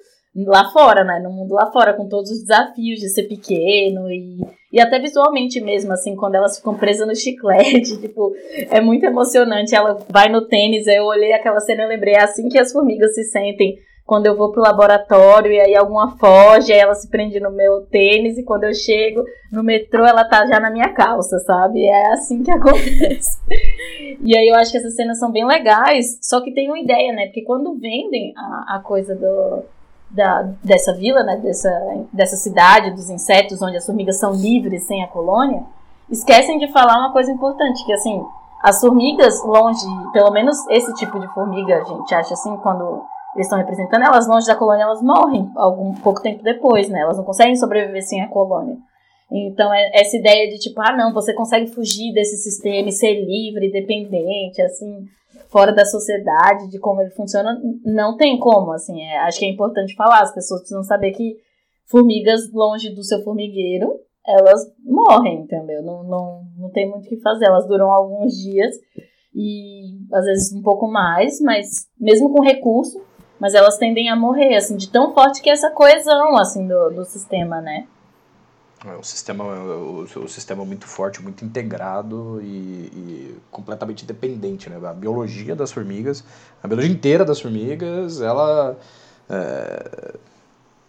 lá fora, né, no mundo lá fora, com todos os desafios de ser pequeno e, e até visualmente mesmo, assim, quando elas ficam presas no chiclete, tipo, é muito emocionante. Ela vai no tênis, eu olhei aquela cena e lembrei, é assim que as formigas se sentem quando eu vou pro laboratório e aí alguma foge, aí ela se prende no meu tênis e quando eu chego no metrô ela tá já na minha calça, sabe? É assim que acontece. e aí eu acho que essas cenas são bem legais, só que tem uma ideia, né? Porque quando vendem a, a coisa do, da, dessa vila, né? Dessa, dessa cidade dos insetos, onde as formigas são livres sem a colônia, esquecem de falar uma coisa importante, que assim, as formigas longe, pelo menos esse tipo de formiga, a gente acha assim, quando eles estão representando, elas longe da colônia, elas morrem algum pouco tempo depois, né? Elas não conseguem sobreviver sem a colônia. Então, é essa ideia de tipo, ah, não, você consegue fugir desse sistema e ser livre, independente, assim, fora da sociedade, de como ele funciona, não tem como, assim. É, acho que é importante falar, as pessoas precisam saber que formigas longe do seu formigueiro, elas morrem, entendeu? Não, não, não tem muito o que fazer, elas duram alguns dias e às vezes um pouco mais, mas mesmo com recurso, mas elas tendem a morrer, assim, de tão forte que é essa coesão, assim, do, do sistema, né? É, o sistema, o, o sistema é muito forte, muito integrado e, e, completamente dependente, né? A biologia das formigas, a biologia inteira das formigas, ela... É,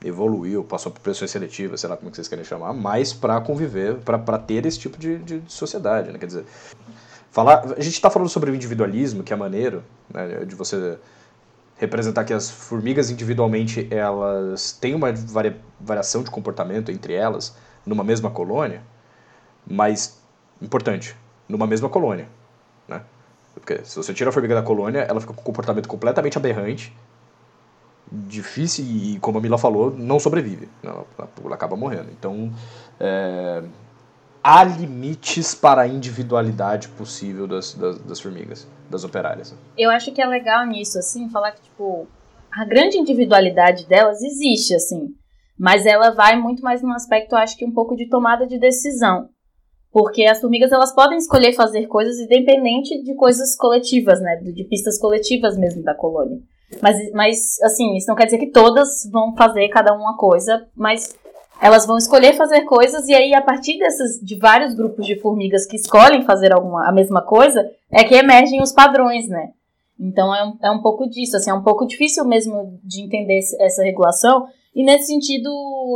evoluiu, passou por pressões seletivas, sei lá como vocês querem chamar, mas para conviver, para ter esse tipo de, de sociedade, né? Quer dizer, falar, a gente está falando sobre o individualismo, que é maneiro, né? de você representar que as formigas individualmente elas têm uma varia, variação de comportamento entre elas numa mesma colônia, mas importante, numa mesma colônia, né? Porque se você tira a formiga da colônia, ela fica com um comportamento completamente aberrante, difícil e, como a Mila falou, não sobrevive. Ela, ela acaba morrendo. Então, é, há limites para a individualidade possível das, das, das, formigas, das operárias. Eu acho que é legal nisso, assim, falar que, tipo, a grande individualidade delas existe, assim, mas ela vai muito mais num aspecto, acho que um pouco de tomada de decisão. Porque as formigas, elas podem escolher fazer coisas independente de coisas coletivas, né, de pistas coletivas mesmo da colônia. Mas, mas, assim, isso não quer dizer que todas vão fazer cada uma coisa, mas elas vão escolher fazer coisas e aí a partir desses de vários grupos de formigas que escolhem fazer alguma a mesma coisa é que emergem os padrões, né? Então é um, é um pouco disso, assim, é um pouco difícil mesmo de entender essa regulação e nesse sentido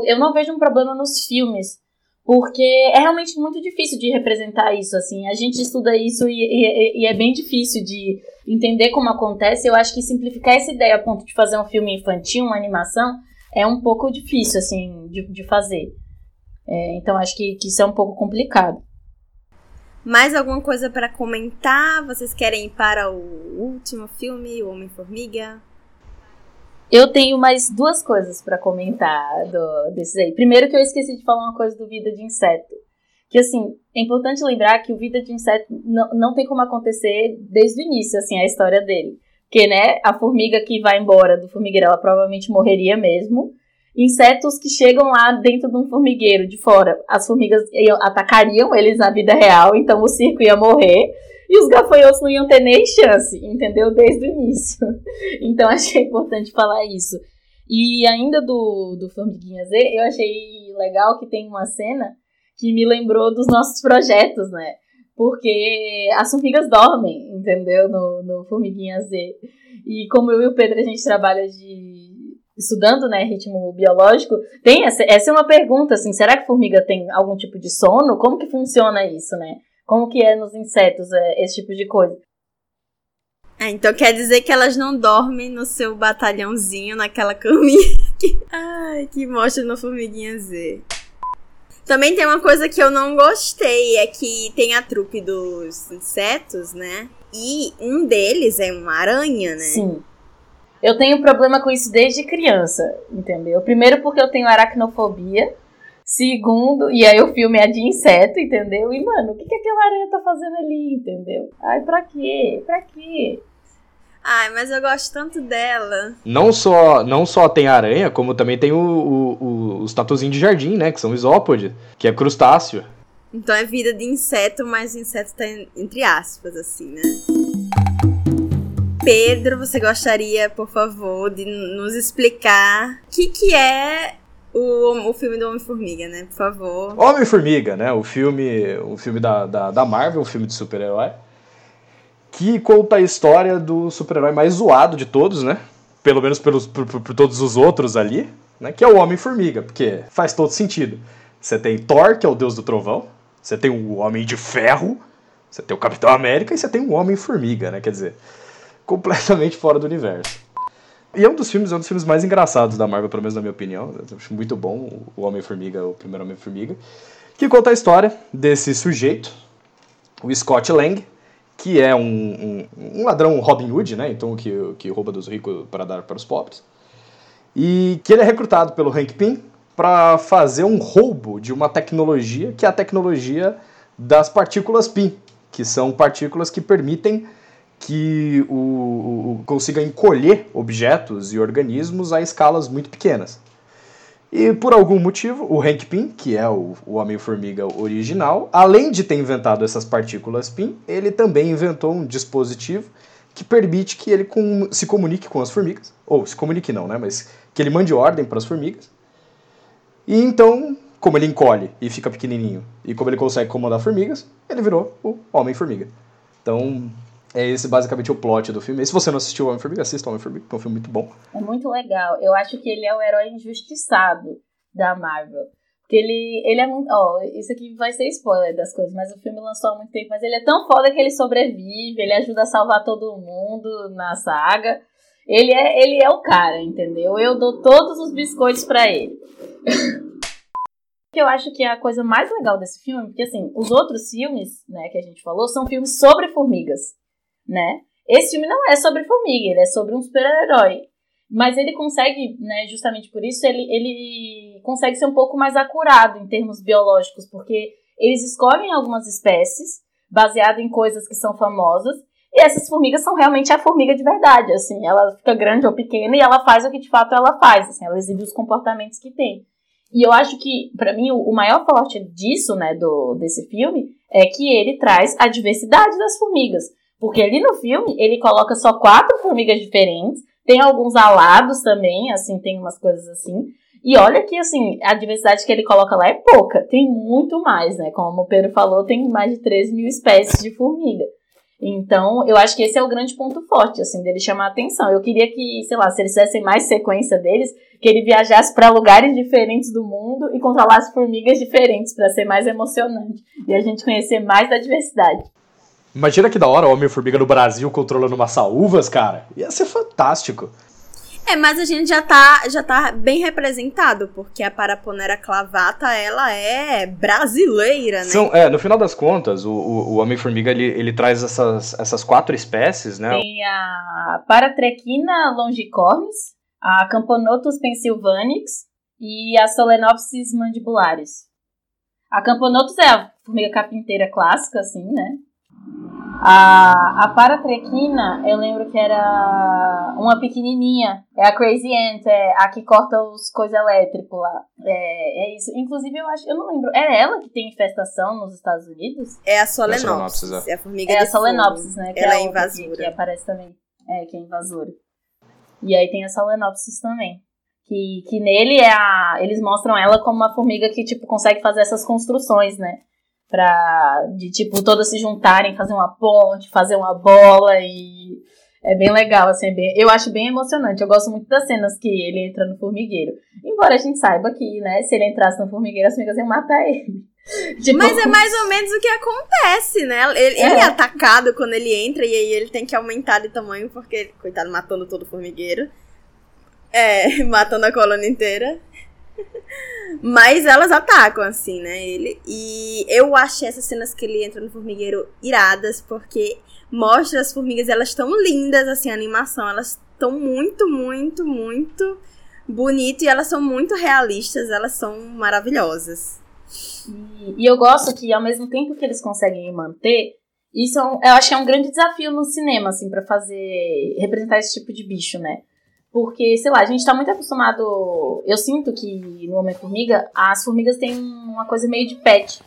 eu não vejo um problema nos filmes porque é realmente muito difícil de representar isso, assim, a gente estuda isso e, e, e é bem difícil de entender como acontece. Eu acho que simplificar essa ideia a ponto de fazer um filme infantil, uma animação é um pouco difícil, assim, de, de fazer. É, então acho que, que isso é um pouco complicado. Mais alguma coisa para comentar? Vocês querem ir para o último filme, O Homem-Formiga? Eu tenho mais duas coisas para comentar do, desses aí. Primeiro que eu esqueci de falar uma coisa do Vida de Inseto. Que, assim, é importante lembrar que o Vida de Inseto não, não tem como acontecer desde o início, assim, a história dele. Porque, né, a formiga que vai embora do formigueiro, ela provavelmente morreria mesmo. Insetos que chegam lá dentro de um formigueiro de fora, as formigas atacariam eles na vida real, então o circo ia morrer. E os gafanhotos não iam ter nem chance, entendeu? Desde o início. Então achei importante falar isso. E ainda do, do Formiguinha Z, eu achei legal que tem uma cena que me lembrou dos nossos projetos, né? porque as formigas dormem, entendeu? No, no Formiguinha Z. E como eu e o Pedro a gente trabalha de estudando, né, ritmo biológico, tem essa, essa é uma pergunta assim, será que formiga tem algum tipo de sono? Como que funciona isso, né? Como que é nos insetos é, esse tipo de coisa? Ah, então quer dizer que elas não dormem no seu batalhãozinho, naquela caminha que, ai, que mostra no Formiguinha Z. Também tem uma coisa que eu não gostei, é que tem a trupe dos insetos, né? E um deles é uma aranha, né? Sim. Eu tenho problema com isso desde criança, entendeu? Primeiro porque eu tenho aracnofobia. Segundo, e aí o filme é de inseto, entendeu? E, mano, o que, que aquela aranha tá fazendo ali, entendeu? Ai, pra quê? Pra quê? Ai, mas eu gosto tanto dela. Não só, não só tem aranha, como também tem o, o, o, os tatuzinhos de jardim, né? Que são isópodes, que é crustáceo. Então é vida de inseto, mas o inseto tá entre aspas, assim, né? Pedro, você gostaria, por favor, de nos explicar o que, que é o, o filme do Homem-Formiga, né? Por favor. Homem-Formiga, né? O filme, o filme da, da, da Marvel, um filme de super-herói que conta a história do super-herói mais zoado de todos, né? Pelo menos pelos, por, por, todos os outros ali, né? Que é o Homem-Formiga, porque faz todo sentido. Você tem Thor, que é o deus do trovão, você tem o Homem de Ferro, você tem o Capitão América e você tem o Homem-Formiga, né? Quer dizer, completamente fora do universo. E é um dos filmes, é um dos filmes mais engraçados da Marvel, pelo menos na minha opinião. Eu acho muito bom o Homem-Formiga, o primeiro Homem-Formiga. Que conta a história desse sujeito, o Scott Lang, que é um, um, um, ladrão Robin Hood, né? Então que, que rouba dos ricos para dar para os pobres. E que ele é recrutado pelo Hank Pym para fazer um roubo de uma tecnologia que é a tecnologia das partículas Pym, que são partículas que permitem que o, o, consiga encolher objetos e organismos a escalas muito pequenas. E por algum motivo, o Hank Pym, que é o, o Homem-Formiga original, além de ter inventado essas partículas Pym, ele também inventou um dispositivo que permite que ele com, se comunique com as formigas. Ou se comunique não, né? Mas que ele mande ordem para as formigas. E então, como ele encolhe e fica pequenininho, e como ele consegue comandar formigas, ele virou o Homem-Formiga. Então, É esse basicamente o plot do filme. E se você não assistiu Homem-Formiga, assista Homem-Formiga, que é um filme muito bom. É muito legal. Eu acho que ele é o herói injustiçado da Marvel. Porque ele, ele é muito. Ó, isso aqui vai ser spoiler das coisas, mas o filme lançou há muito tempo. Mas ele é tão foda que ele sobrevive, ele ajuda a salvar todo mundo na saga. Ele é, ele é o cara, entendeu? Eu dou todos os biscoitos para ele. que eu acho que é a coisa mais legal desse filme, porque assim, os outros filmes, né, que a gente falou, são filmes sobre formigas, né? Esse filme não é sobre formiga, ele é sobre um super-herói. Mas ele consegue, né, justamente por isso, ele, ele consegue ser um pouco mais acurado em termos biológicos, porque eles escolhem algumas espécies baseado em coisas que são famosas, e essas formigas são realmente a formiga de verdade, assim, ela fica grande ou pequena e ela faz o que de fato ela faz, assim, ela exibe os comportamentos que tem. E eu acho que, para mim, o, maior forte disso, né, do, desse filme, é que ele traz a diversidade das formigas. Porque ali no filme, ele coloca só quatro formigas diferentes, tem alguns alados também, assim, tem umas coisas assim. E olha que, assim, a diversidade que ele coloca lá é pouca. Tem muito mais, né? Como o Pedro falou, tem mais de 3 mil espécies de formiga. Então, eu acho que esse é o grande ponto forte, assim, dele chamar a atenção. Eu queria que, sei lá, se eles fizessem mais sequência deles, que ele viajasse para lugares diferentes do mundo e controlasse formigas diferentes para ser mais emocionante e a gente conhecer mais da diversidade. Imagina que da hora o Homem-Formiga no Brasil controlando umas saúvas, cara. Ia ser fantástico. É, mas a gente já tá, já tá bem representado, porque a Paraponera clavata, ela é brasileira, né? São, é, no final das contas, o, o, o Homem-Formiga, ele, ele traz essas, essas quatro espécies, né? Tem a Paratrequina longicornis, a Camponotus pennsylvanix e a Solenopsis mandibularis. A Camponotus é a formiga capinteira clássica, assim, né? A, a paratrequina, eu lembro que era uma pequenininha. É a Crazy Ant, é a que corta os coisas elétricos lá. É, é isso. Inclusive, eu acho, eu não lembro. É ela que tem infestação nos Estados Unidos? É a Solenopsis. É a, é a formiga É a Solenopsis, né? Que ela é, é invasora. Que, que aparece também. É, que é invasora. E aí tem a Solenopsis também. Que, que nele é a. Eles mostram ela como uma formiga que, tipo, consegue fazer essas construções, né? Pra, de tipo, todas se juntarem, fazer uma ponte, fazer uma bola e é bem legal, assim, é bem, eu acho bem emocionante. Eu gosto muito das cenas que ele entra no formigueiro. Embora a gente saiba que, né, se ele entrasse no formigueiro, as formigas iam matar ele. Tipo, Mas é mais ou menos o que acontece, né? Ele, é. ele, é. atacado quando ele entra e aí ele tem que aumentar de tamanho porque, coitado, matando todo o formigueiro. É, matando a colônia inteira. Mas elas atacam, assim, né? Ele. E eu achei essas cenas que ele entra no formigueiro iradas, porque mostra as formigas, elas estão lindas, assim, a animação, elas estão muito, muito, muito bonito e elas são muito realistas, elas são maravilhosas. E, e eu gosto que ao mesmo tempo que eles conseguem manter, isso é um, eu acho que é um grande desafio no cinema, assim, para fazer representar esse tipo de bicho, né? Porque, sei lá, a gente tá muito acostumado. Eu sinto que no Homem-Formiga, as formigas têm uma coisa meio de pet.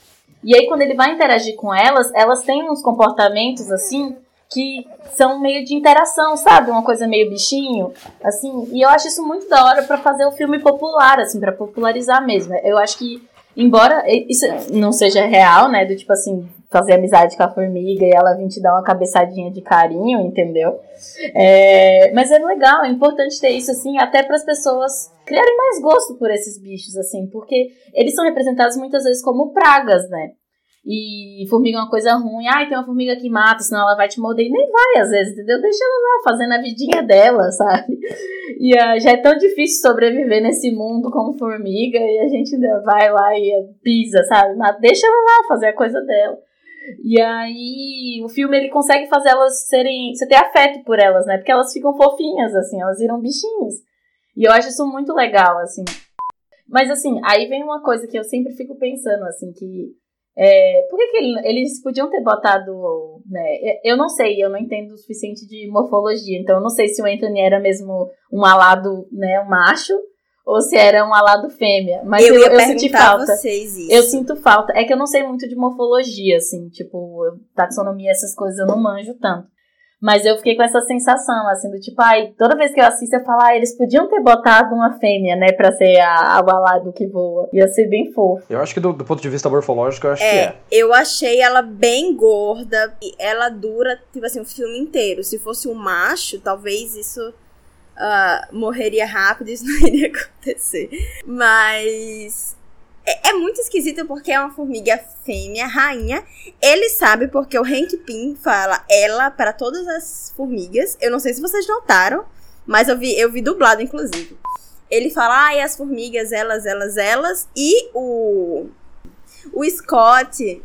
E aí, quando ele vai interagir com elas, elas têm uns comportamentos assim que são meio de interação, sabe? Uma coisa meio bichinho, assim. E eu acho isso muito da hora para fazer o filme popular, assim, para popularizar mesmo. Eu acho que, embora isso não seja real, né? Do tipo assim, fazer amizade com a formiga e ela vir te dar uma cabeçadinha de carinho, entendeu? É, mas é legal, é importante ter isso, assim, até para as pessoas criarem mais gosto por esses bichos, assim, porque eles são representados muitas vezes como pragas, né? E formiga é uma coisa ruim. Ai, tem uma formiga que mata, senão ela vai te morder. E nem vai, às vezes, entendeu? Deixa ela lá, fazendo a vidinha dela, sabe? E uh, já é tão difícil sobreviver nesse mundo como formiga. E a gente ainda vai lá e pisa, sabe? Mas deixa ela lá, fazer a coisa dela. E aí, o filme ele consegue fazer elas serem. Você ter afeto por elas, né? Porque elas ficam fofinhas, assim, elas viram bichinhos. E eu acho isso muito legal, assim. Mas, assim, aí vem uma coisa que eu sempre fico pensando, assim, que. É, por que, que ele, eles podiam ter botado. Né, eu não sei, eu não entendo o suficiente de morfologia, então eu não sei se o Anthony era mesmo um alado, né, um macho, ou se era um alado fêmea. Mas eu, eu, eu senti falta. Vocês isso. Eu sinto falta. É que eu não sei muito de morfologia, assim, tipo, taxonomia, essas coisas eu não manjo tanto. Mas eu fiquei com essa sensação, assim, do tipo, ai, toda vez que eu assisto, eu falo, ah, eles podiam ter botado uma fêmea, né, pra ser a, a balada que voa. Ia ser bem fofo. Eu acho que do, do ponto de vista morfológico, eu acho É, que é. eu achei ela bem gorda. E ela dura, tipo assim, o filme inteiro. Se fosse um macho, talvez isso ah, morreria rápido, isso não iria acontecer. Mas. É, é muito esquisito porque é uma formiga fêmea, rainha. Ele sabe porque o Hank Pym fala ela para todas as formigas. Eu não sei se vocês notaram, mas eu vi, eu vi dublado, inclusive. Ele fala, ai, as formigas, elas, elas, elas. E o. O Scott.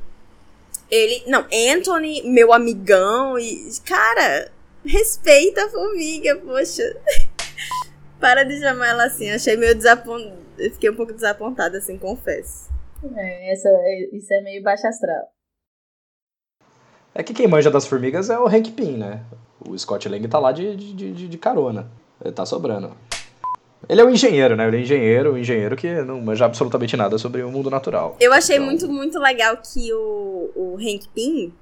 Ele. Não, Anthony, meu amigão. E. Cara, respeita a formiga, poxa. Para de chamar ela assim. Achei meio desapontada. Eu fiquei um pouco desapontada, assim, confesso. É, essa, isso é meio baixo astral. É que quem manja das formigas é o Hank Pym, né? O Scott Lang tá lá de, de, de, de carona. Ele tá sobrando. Ele é um engenheiro, né? Ele é engenheiro, um engenheiro que não manja absolutamente nada sobre o mundo natural. Eu achei Então, muito, muito legal que o, o Hank Pym,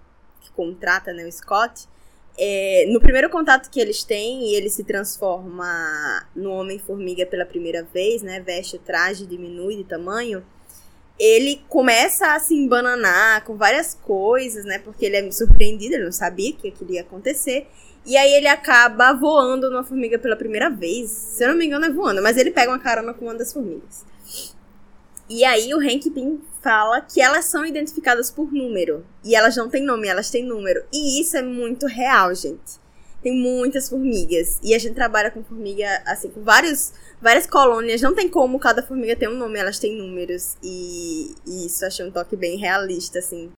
que contrata né, o Scott, é, no primeiro contato que eles têm, e ele se transforma no Homem-Formiga pela primeira vez, né? Veste o traje, diminui de tamanho. Ele começa a se embananar com várias coisas, né? Porque ele é surpreendido, ele não sabia que aquilo ia acontecer. E aí ele acaba voando numa formiga pela primeira vez. Se eu não me engano, é voando, mas ele pega uma carona com uma das formigas. E aí o Hank Pym fala que elas são identificadas por número. E elas não têm nome, elas têm número. E isso é muito real, gente. Tem muitas formigas. E a gente trabalha com formiga, assim, com vários, várias colônias. Não tem como cada formiga ter um nome, elas têm números. E, e isso achei um toque bem realista, assim.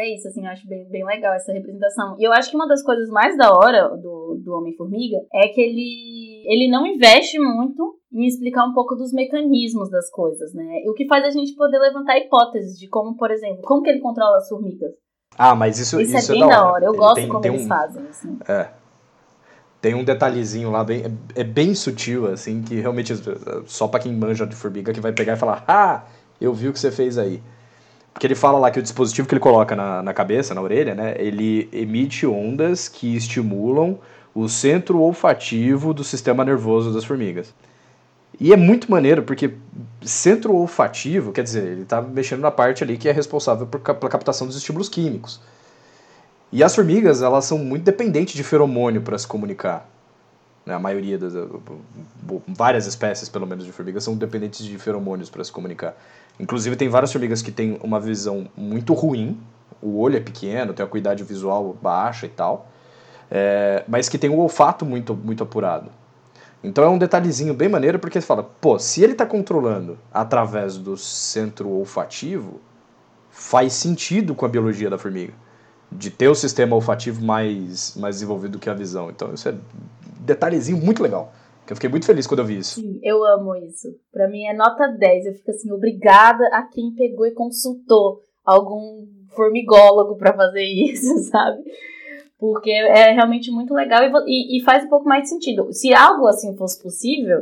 É isso, assim, eu acho bem, bem legal essa representação. E eu acho que uma das coisas mais da hora do, do Homem-Formiga é que ele, ele não investe muito em explicar um pouco dos mecanismos das coisas, né? O que faz a gente poder levantar hipóteses de como, por exemplo, como que ele controla as formigas. Ah, mas isso, Isso, isso é bem da da hora, eu Ele gosto tem- como tem eles um- fazem, assim. É. Tem um detalhezinho lá, bem, é, é bem sutil, assim, que realmente é só pra quem manja de formiga que vai pegar e falar: Ah, eu vi o que você fez aí. Porque ele fala lá que o dispositivo que ele coloca na, na cabeça, na orelha, né, ele emite ondas que estimulam o centro olfativo do sistema nervoso das formigas. E é muito maneiro, porque centro olfativo, quer dizer, ele tá mexendo na parte ali que é responsável por, pela captação dos estímulos químicos. E as formigas, elas são muito dependentes de feromônio para se comunicar. Né? A maioria das. Várias espécies, pelo menos, de formigas são dependentes de feromônios para se comunicar. Inclusive, tem várias formigas que têm uma visão muito ruim. O olho é pequeno, tem a acuidade visual baixa e tal. é, mas que tem o olfato muito, muito apurado. Então é um detalhezinho bem maneiro, porque você fala, pô, se ele está controlando através do centro olfativo, faz sentido com a biologia da formiga de ter o sistema olfativo mais, mais desenvolvido que a visão. Então, isso é um detalhezinho muito legal. Que eu fiquei muito feliz quando eu vi isso. Sim, eu amo isso. Pra mim é nota 10. Eu fico assim, obrigada a quem pegou e consultou algum formigólogo pra fazer isso, sabe? Porque é realmente muito legal e, e, e faz um pouco mais de sentido. Se algo assim fosse possível,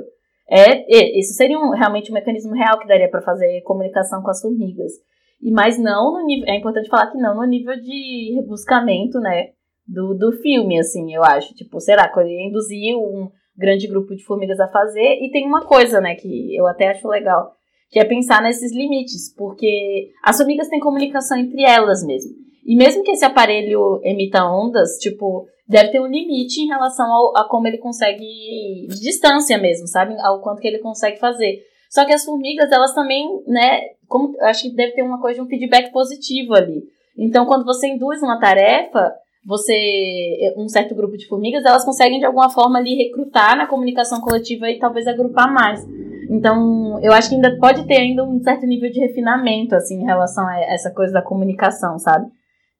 é, isso seria um, realmente um mecanismo real que daria pra fazer comunicação com as formigas. E mas não no nível, é importante falar que não no nível de rebuscamento, né, do, do filme, assim, eu acho. Tipo, será que ele induziu um grande grupo de formigas a fazer. E tem uma coisa, né, que eu até acho legal, que é pensar nesses limites, porque as formigas têm comunicação entre elas mesmo. E mesmo que esse aparelho emita ondas, tipo, deve ter um limite em relação ao, a como ele consegue, de distância mesmo, sabe? Ao quanto que ele consegue fazer. Só que as formigas, elas também, né, como, acho que deve ter uma coisa de um feedback positivo ali. Então, quando você induz uma tarefa, você, um certo grupo de formigas, elas conseguem de alguma forma ali recrutar na comunicação coletiva e talvez agrupar mais. Então, eu acho que ainda pode ter ainda um certo nível de refinamento, assim, em relação a essa coisa da comunicação, sabe?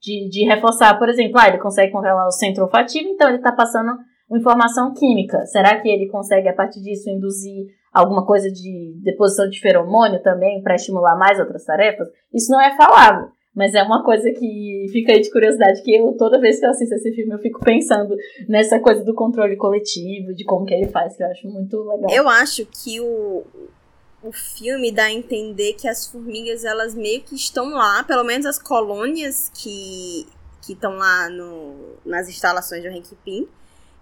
De, de reforçar, por exemplo, ah, ele consegue controlar o centro olfativo, então ele está passando informação química. Será que ele consegue, a partir disso, induzir alguma coisa de deposição de feromônio também para estimular mais outras tarefas? Isso não é falado. Mas é uma coisa que fica aí de curiosidade, que eu, toda vez que eu assisto esse filme, eu fico pensando nessa coisa do controle coletivo, de como que ele faz, que eu acho muito legal. Eu acho que o, o filme dá a entender que as formigas, elas meio que estão lá, pelo menos as colônias que, que estão lá no, nas instalações do Hank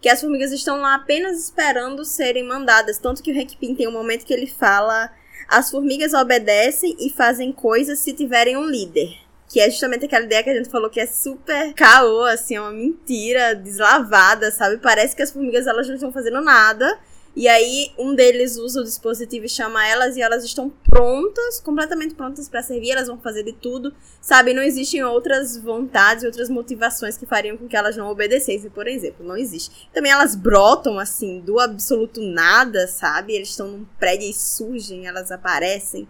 que as formigas estão lá apenas esperando serem mandadas. Tanto que o Hank tem um momento que ele fala: as formigas obedecem e fazem coisas se tiverem um líder. Que é justamente aquela ideia que a gente falou que é super caô, assim, é uma mentira deslavada, sabe? Parece que as formigas elas não estão fazendo nada e aí um deles usa o dispositivo e chama elas e elas estão prontas, completamente prontas para servir, elas vão fazer de tudo, sabe? Não existem outras vontades, outras motivações que fariam com que elas não obedecessem, por exemplo, não existe. Também elas brotam assim do absoluto nada, sabe? Eles estão num prédio e surgem, elas aparecem.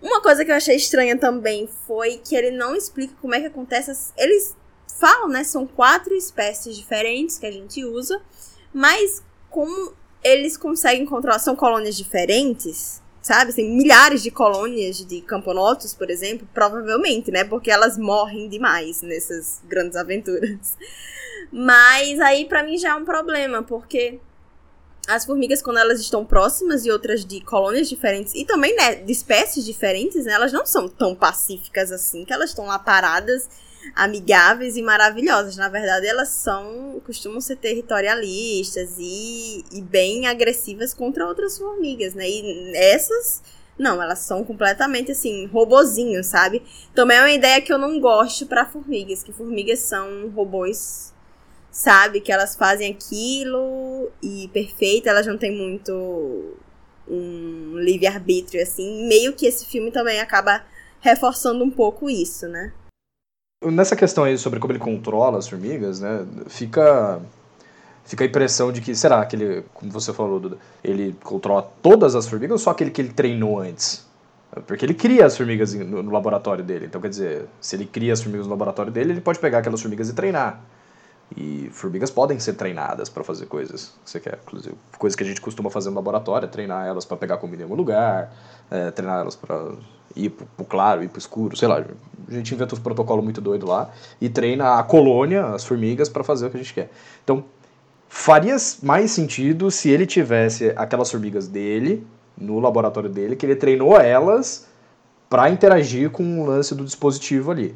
Uma coisa que eu achei estranha também foi que ele não explica como é que acontece. Eles falam, né? São quatro espécies diferentes que a gente usa, mas como eles conseguem controlar. São colônias diferentes, sabe? Tem milhares de colônias de camponotos, por exemplo, provavelmente, né? Porque elas morrem demais nessas grandes aventuras. Mas aí para mim já é um problema, porque as formigas, quando elas estão próximas de outras de colônias diferentes e também né, de espécies diferentes, né, elas não são tão pacíficas assim, que elas estão lá paradas amigáveis e maravilhosas. Na verdade, elas são costumam ser territorialistas e, e bem agressivas contra outras formigas, né? E essas não, elas são completamente assim, robozinhos, sabe? Também é uma ideia que eu não gosto para formigas, que formigas são robôs, sabe? Que elas fazem aquilo e perfeito, elas não têm muito um livre-arbítrio, assim. Meio que esse filme também acaba reforçando um pouco isso, né? Nessa questão aí sobre como ele controla as formigas, né, fica fica a impressão de que, será que ele, como você falou, Duda, ele controla todas as formigas ou só aquele que ele treinou antes? Porque ele cria as formigas no, no, laboratório dele. Então, quer dizer, se ele cria as formigas no laboratório dele, ele pode pegar aquelas formigas e treinar. E formigas podem ser treinadas para fazer coisas. Você quer, inclusive, coisas que a gente costuma fazer no laboratório, é treinar elas para pegar comida em algum lugar, é, treinar elas para ir pro claro, ir pro escuro, sei lá. A gente inventa uns protocolos muito doido lá e treina a colônia, as formigas, para fazer o que a gente quer. Então, faria mais sentido se ele tivesse aquelas formigas dele, no laboratório dele, que ele treinou elas para interagir com o lance do dispositivo ali.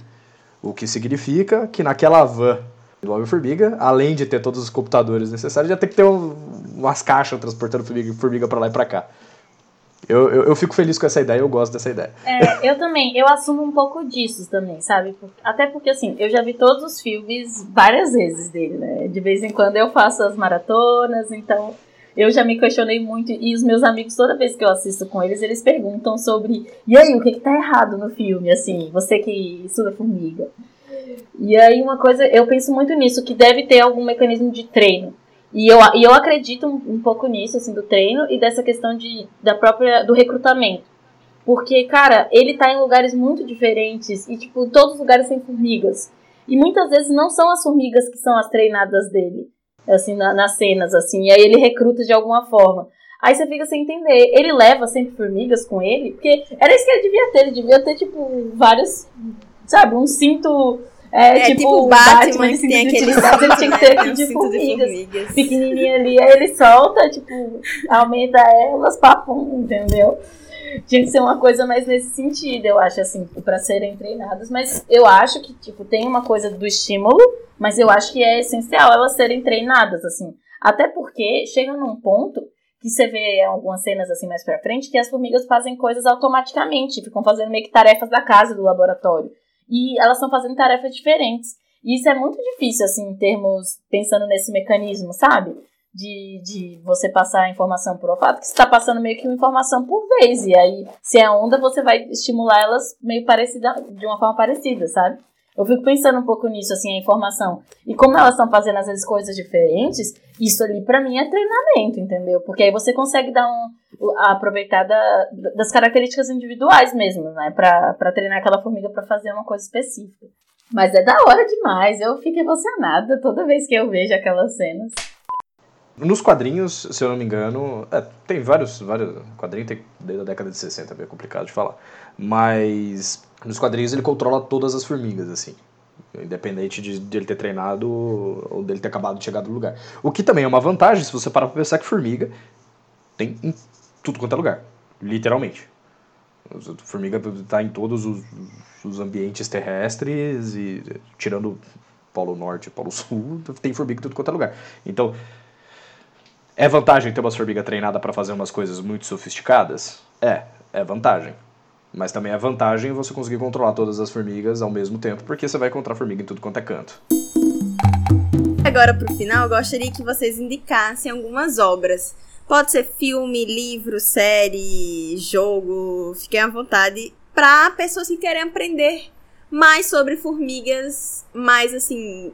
O que significa que naquela van do Homem-Formiga, além de ter todos os computadores necessários, já tem que ter um, umas caixas transportando formiga, formiga para lá e para cá. Eu, eu, eu, fico feliz com essa ideia, eu gosto dessa ideia. É, eu também, eu assumo um pouco disso também, sabe? Até porque, assim, eu já vi todos os filmes várias vezes dele, né? De vez em quando eu faço as maratonas, então eu já me questionei muito. E os meus amigos, toda vez que eu assisto com eles, eles perguntam sobre: e aí, o que, que tá errado no filme? Assim, você que estuda formiga. E aí, uma coisa, eu penso muito nisso, que deve ter algum mecanismo de treino. E eu, e eu acredito um, um, pouco nisso, assim, do treino e dessa questão de, da própria, do recrutamento. Porque, cara, ele tá em lugares muito diferentes e, tipo, todos os lugares têm formigas. E muitas vezes não são as formigas que são as treinadas dele, assim, na, nas cenas, assim. E aí ele recruta de alguma forma. Aí você fica sem entender. Ele leva sempre formigas com ele? Porque era isso que ele devia ter. Ele devia ter, tipo, vários, sabe, um cinto é, é tipo, tipo o Batman, Batman que tem aquele cinto, ele tinha que ter né? de, formigas, de formigas. Pequenininha ali, aí ele solta, tipo, aumenta elas, papum, entendeu? Tinha que ser uma coisa mais nesse sentido, eu acho, assim, para serem treinadas. Mas eu acho que, tipo, tem uma coisa do estímulo, mas eu acho que é essencial elas serem treinadas, assim. Até porque chega num ponto que você vê algumas cenas assim mais pra frente que as formigas fazem coisas automaticamente, ficam fazendo meio que tarefas da casa do laboratório e elas estão fazendo tarefas diferentes. E isso é muito difícil, assim, em termos, pensando nesse mecanismo, sabe? De, de você passar a informação por olfato, que você está passando meio que uma informação por vez. E aí, se é onda, você vai estimular elas meio parecida, de uma forma parecida, sabe? Eu fico pensando um pouco nisso, assim, a informação. E como elas estão fazendo, às vezes, coisas diferentes, isso ali, para mim, é treinamento, entendeu? Porque aí você consegue dar um. aproveitar da, das características individuais mesmo, né? Pra, treinar aquela formiga para fazer uma coisa específica. Mas é da hora demais, eu fico emocionada toda vez que eu vejo aquelas cenas. Nos quadrinhos, se eu não me engano, é, tem vários, vários quadrinhos, tem desde a década de 60, é bem complicado de falar. Mas nos quadrinhos ele controla todas as formigas, assim. Independente de, de ele ter treinado ou dele ter acabado de chegar do lugar. O que também é uma vantagem se você parar pra pensar que formiga tem em tudo quanto é lugar. Literalmente. A formiga está em todos os, os, ambientes terrestres e tirando Polo Norte, Polo Sul, tem formiga em tudo quanto é lugar. Então, é vantagem ter uma formiga treinada para fazer umas coisas muito sofisticadas? É, é vantagem. Mas também é vantagem você conseguir controlar todas as formigas ao mesmo tempo, porque você vai encontrar formiga em tudo quanto é canto. Agora, pro final, eu gostaria que vocês indicassem algumas obras. Pode ser filme, livro, série, jogo, fiquem à vontade, para pessoas que querem aprender mais sobre formigas, mais assim,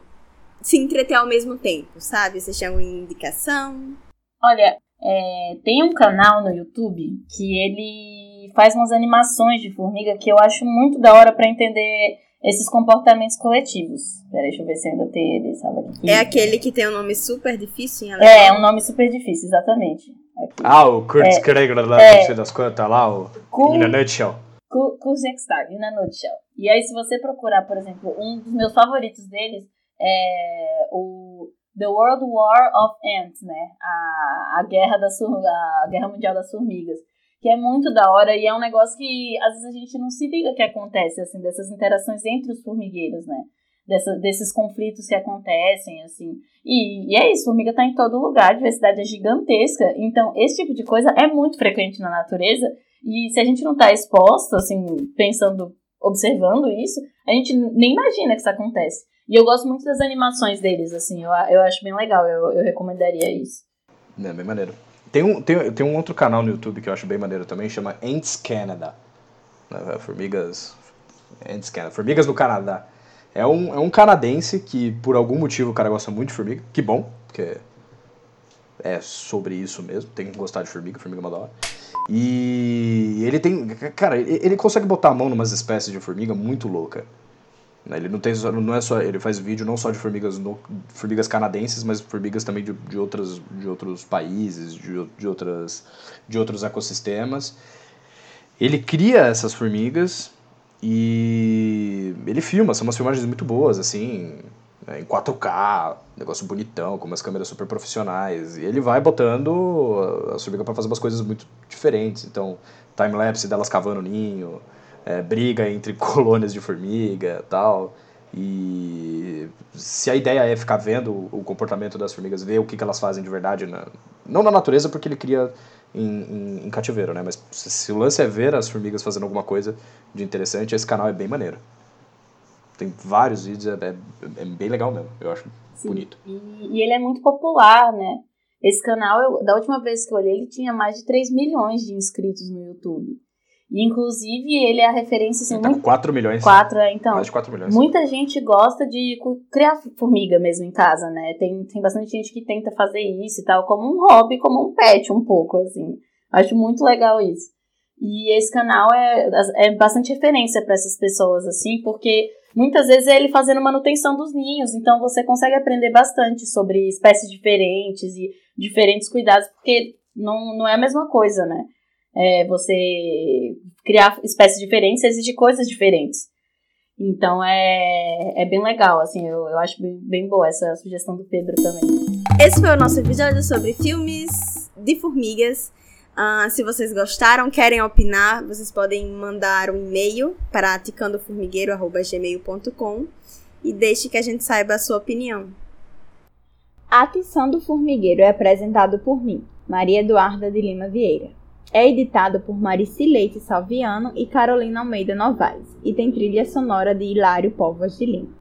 se entreter ao mesmo tempo, sabe? Vocês têm alguma indicação? Olha, é, tem um canal no YouTube que ele faz umas animações de formiga que eu acho muito da hora para entender esses comportamentos coletivos. Peraí, deixa eu ver se ainda tem ele, sabe? Aqui. É aquele que tem um nome super difícil em alemão? É, um nome super difícil, exatamente. Aqui. Ah, o Kurzkregler é, lá, é, não sei das quantas lá, o Kur, In a Nutshell. Kurzextag, In a Nutshell. E aí, se você procurar, por exemplo, um dos meus favoritos deles é o The World War of Ants, né? A, a, guerra da a Guerra Mundial das Formigas que é muito da hora e é um negócio que às vezes a gente não se liga que acontece, assim, dessas interações entre os formigueiros, né? Dessa, desses conflitos que acontecem, assim. E, e é isso, formiga está em todo lugar, a diversidade é gigantesca. Então, esse tipo de coisa é muito frequente na natureza. E se a gente não está exposto, assim, pensando, observando isso, a gente nem imagina que isso acontece. E eu gosto muito das animações deles, assim, eu, eu acho bem legal, eu, eu recomendaria isso. É bem maneiro. Tem um, tem, tem um outro canal no YouTube que eu acho bem maneiro também, chama Ants Canada. Né, formigas. Ants Canada. Formigas do Canadá. É um, é um canadense que, por algum motivo, o cara gosta muito de formiga. Que bom, porque é sobre isso mesmo. Tem que gostar de formiga, formiga é uma da hora. E ele tem. Cara, ele consegue botar a mão numas espécies de formiga muito louca. Né? Ele não tem não é só ele faz vídeo não só de formigas no, formigas canadenses, mas formigas também de, de, outras, de outros países, de, de, outras, de outros ecossistemas. Ele cria essas formigas e ele filma, são umas filmagens muito boas, assim, né, em 4K, negócio bonitão, com umas câmeras super profissionais. E ele vai botando a formiga para fazer umas coisas muito diferentes. Então, time-lapse delas cavando ninho, é, briga entre colônias de formiga tal. E se a ideia é ficar vendo o comportamento das formigas, ver o que, que elas fazem de verdade, na, não na natureza, porque ele cria em, em, em, cativeiro, né? Mas se o lance é ver as formigas fazendo alguma coisa de interessante, esse canal é bem maneiro. Tem vários vídeos, é, é, é bem legal mesmo, eu acho Sim. bonito. E, e, ele é muito popular, né? Esse canal, eu, da última vez que eu olhei, ele tinha mais de 3 milhões de inscritos no YouTube. E, inclusive, ele é a referência... Assim, tá muito... com 4 milhões. 4, é, então. Mais de 4 milhões. Muita gente gosta de criar formiga mesmo em casa, né? Tem, tem bastante gente que tenta fazer isso e tal, como um hobby, como um pet, um pouco, assim. Acho muito legal isso. E esse canal é, é bastante referência para essas pessoas, assim, porque muitas vezes é ele fazendo manutenção dos ninhos, então você consegue aprender bastante sobre espécies diferentes e diferentes cuidados, porque não, não é a mesma coisa, né? É, você criar espécies diferentes, exige coisas diferentes. Então é, é bem legal, assim, eu, eu acho bem, bem boa essa sugestão do Pedro também. Esse foi o nosso episódio sobre filmes de formigas. Uh, se vocês gostaram, querem opinar, vocês podem mandar um e-mail para aticandoformigueiro.gmail.com e deixe que a gente saiba a sua opinião. A Atição do Formigueiro é apresentado por mim, Maria Eduarda de Lima Vieira. É editado por Marici Leite Salviano e Carolina Almeida Novaes e tem trilha sonora de Hilário Povas de Lima.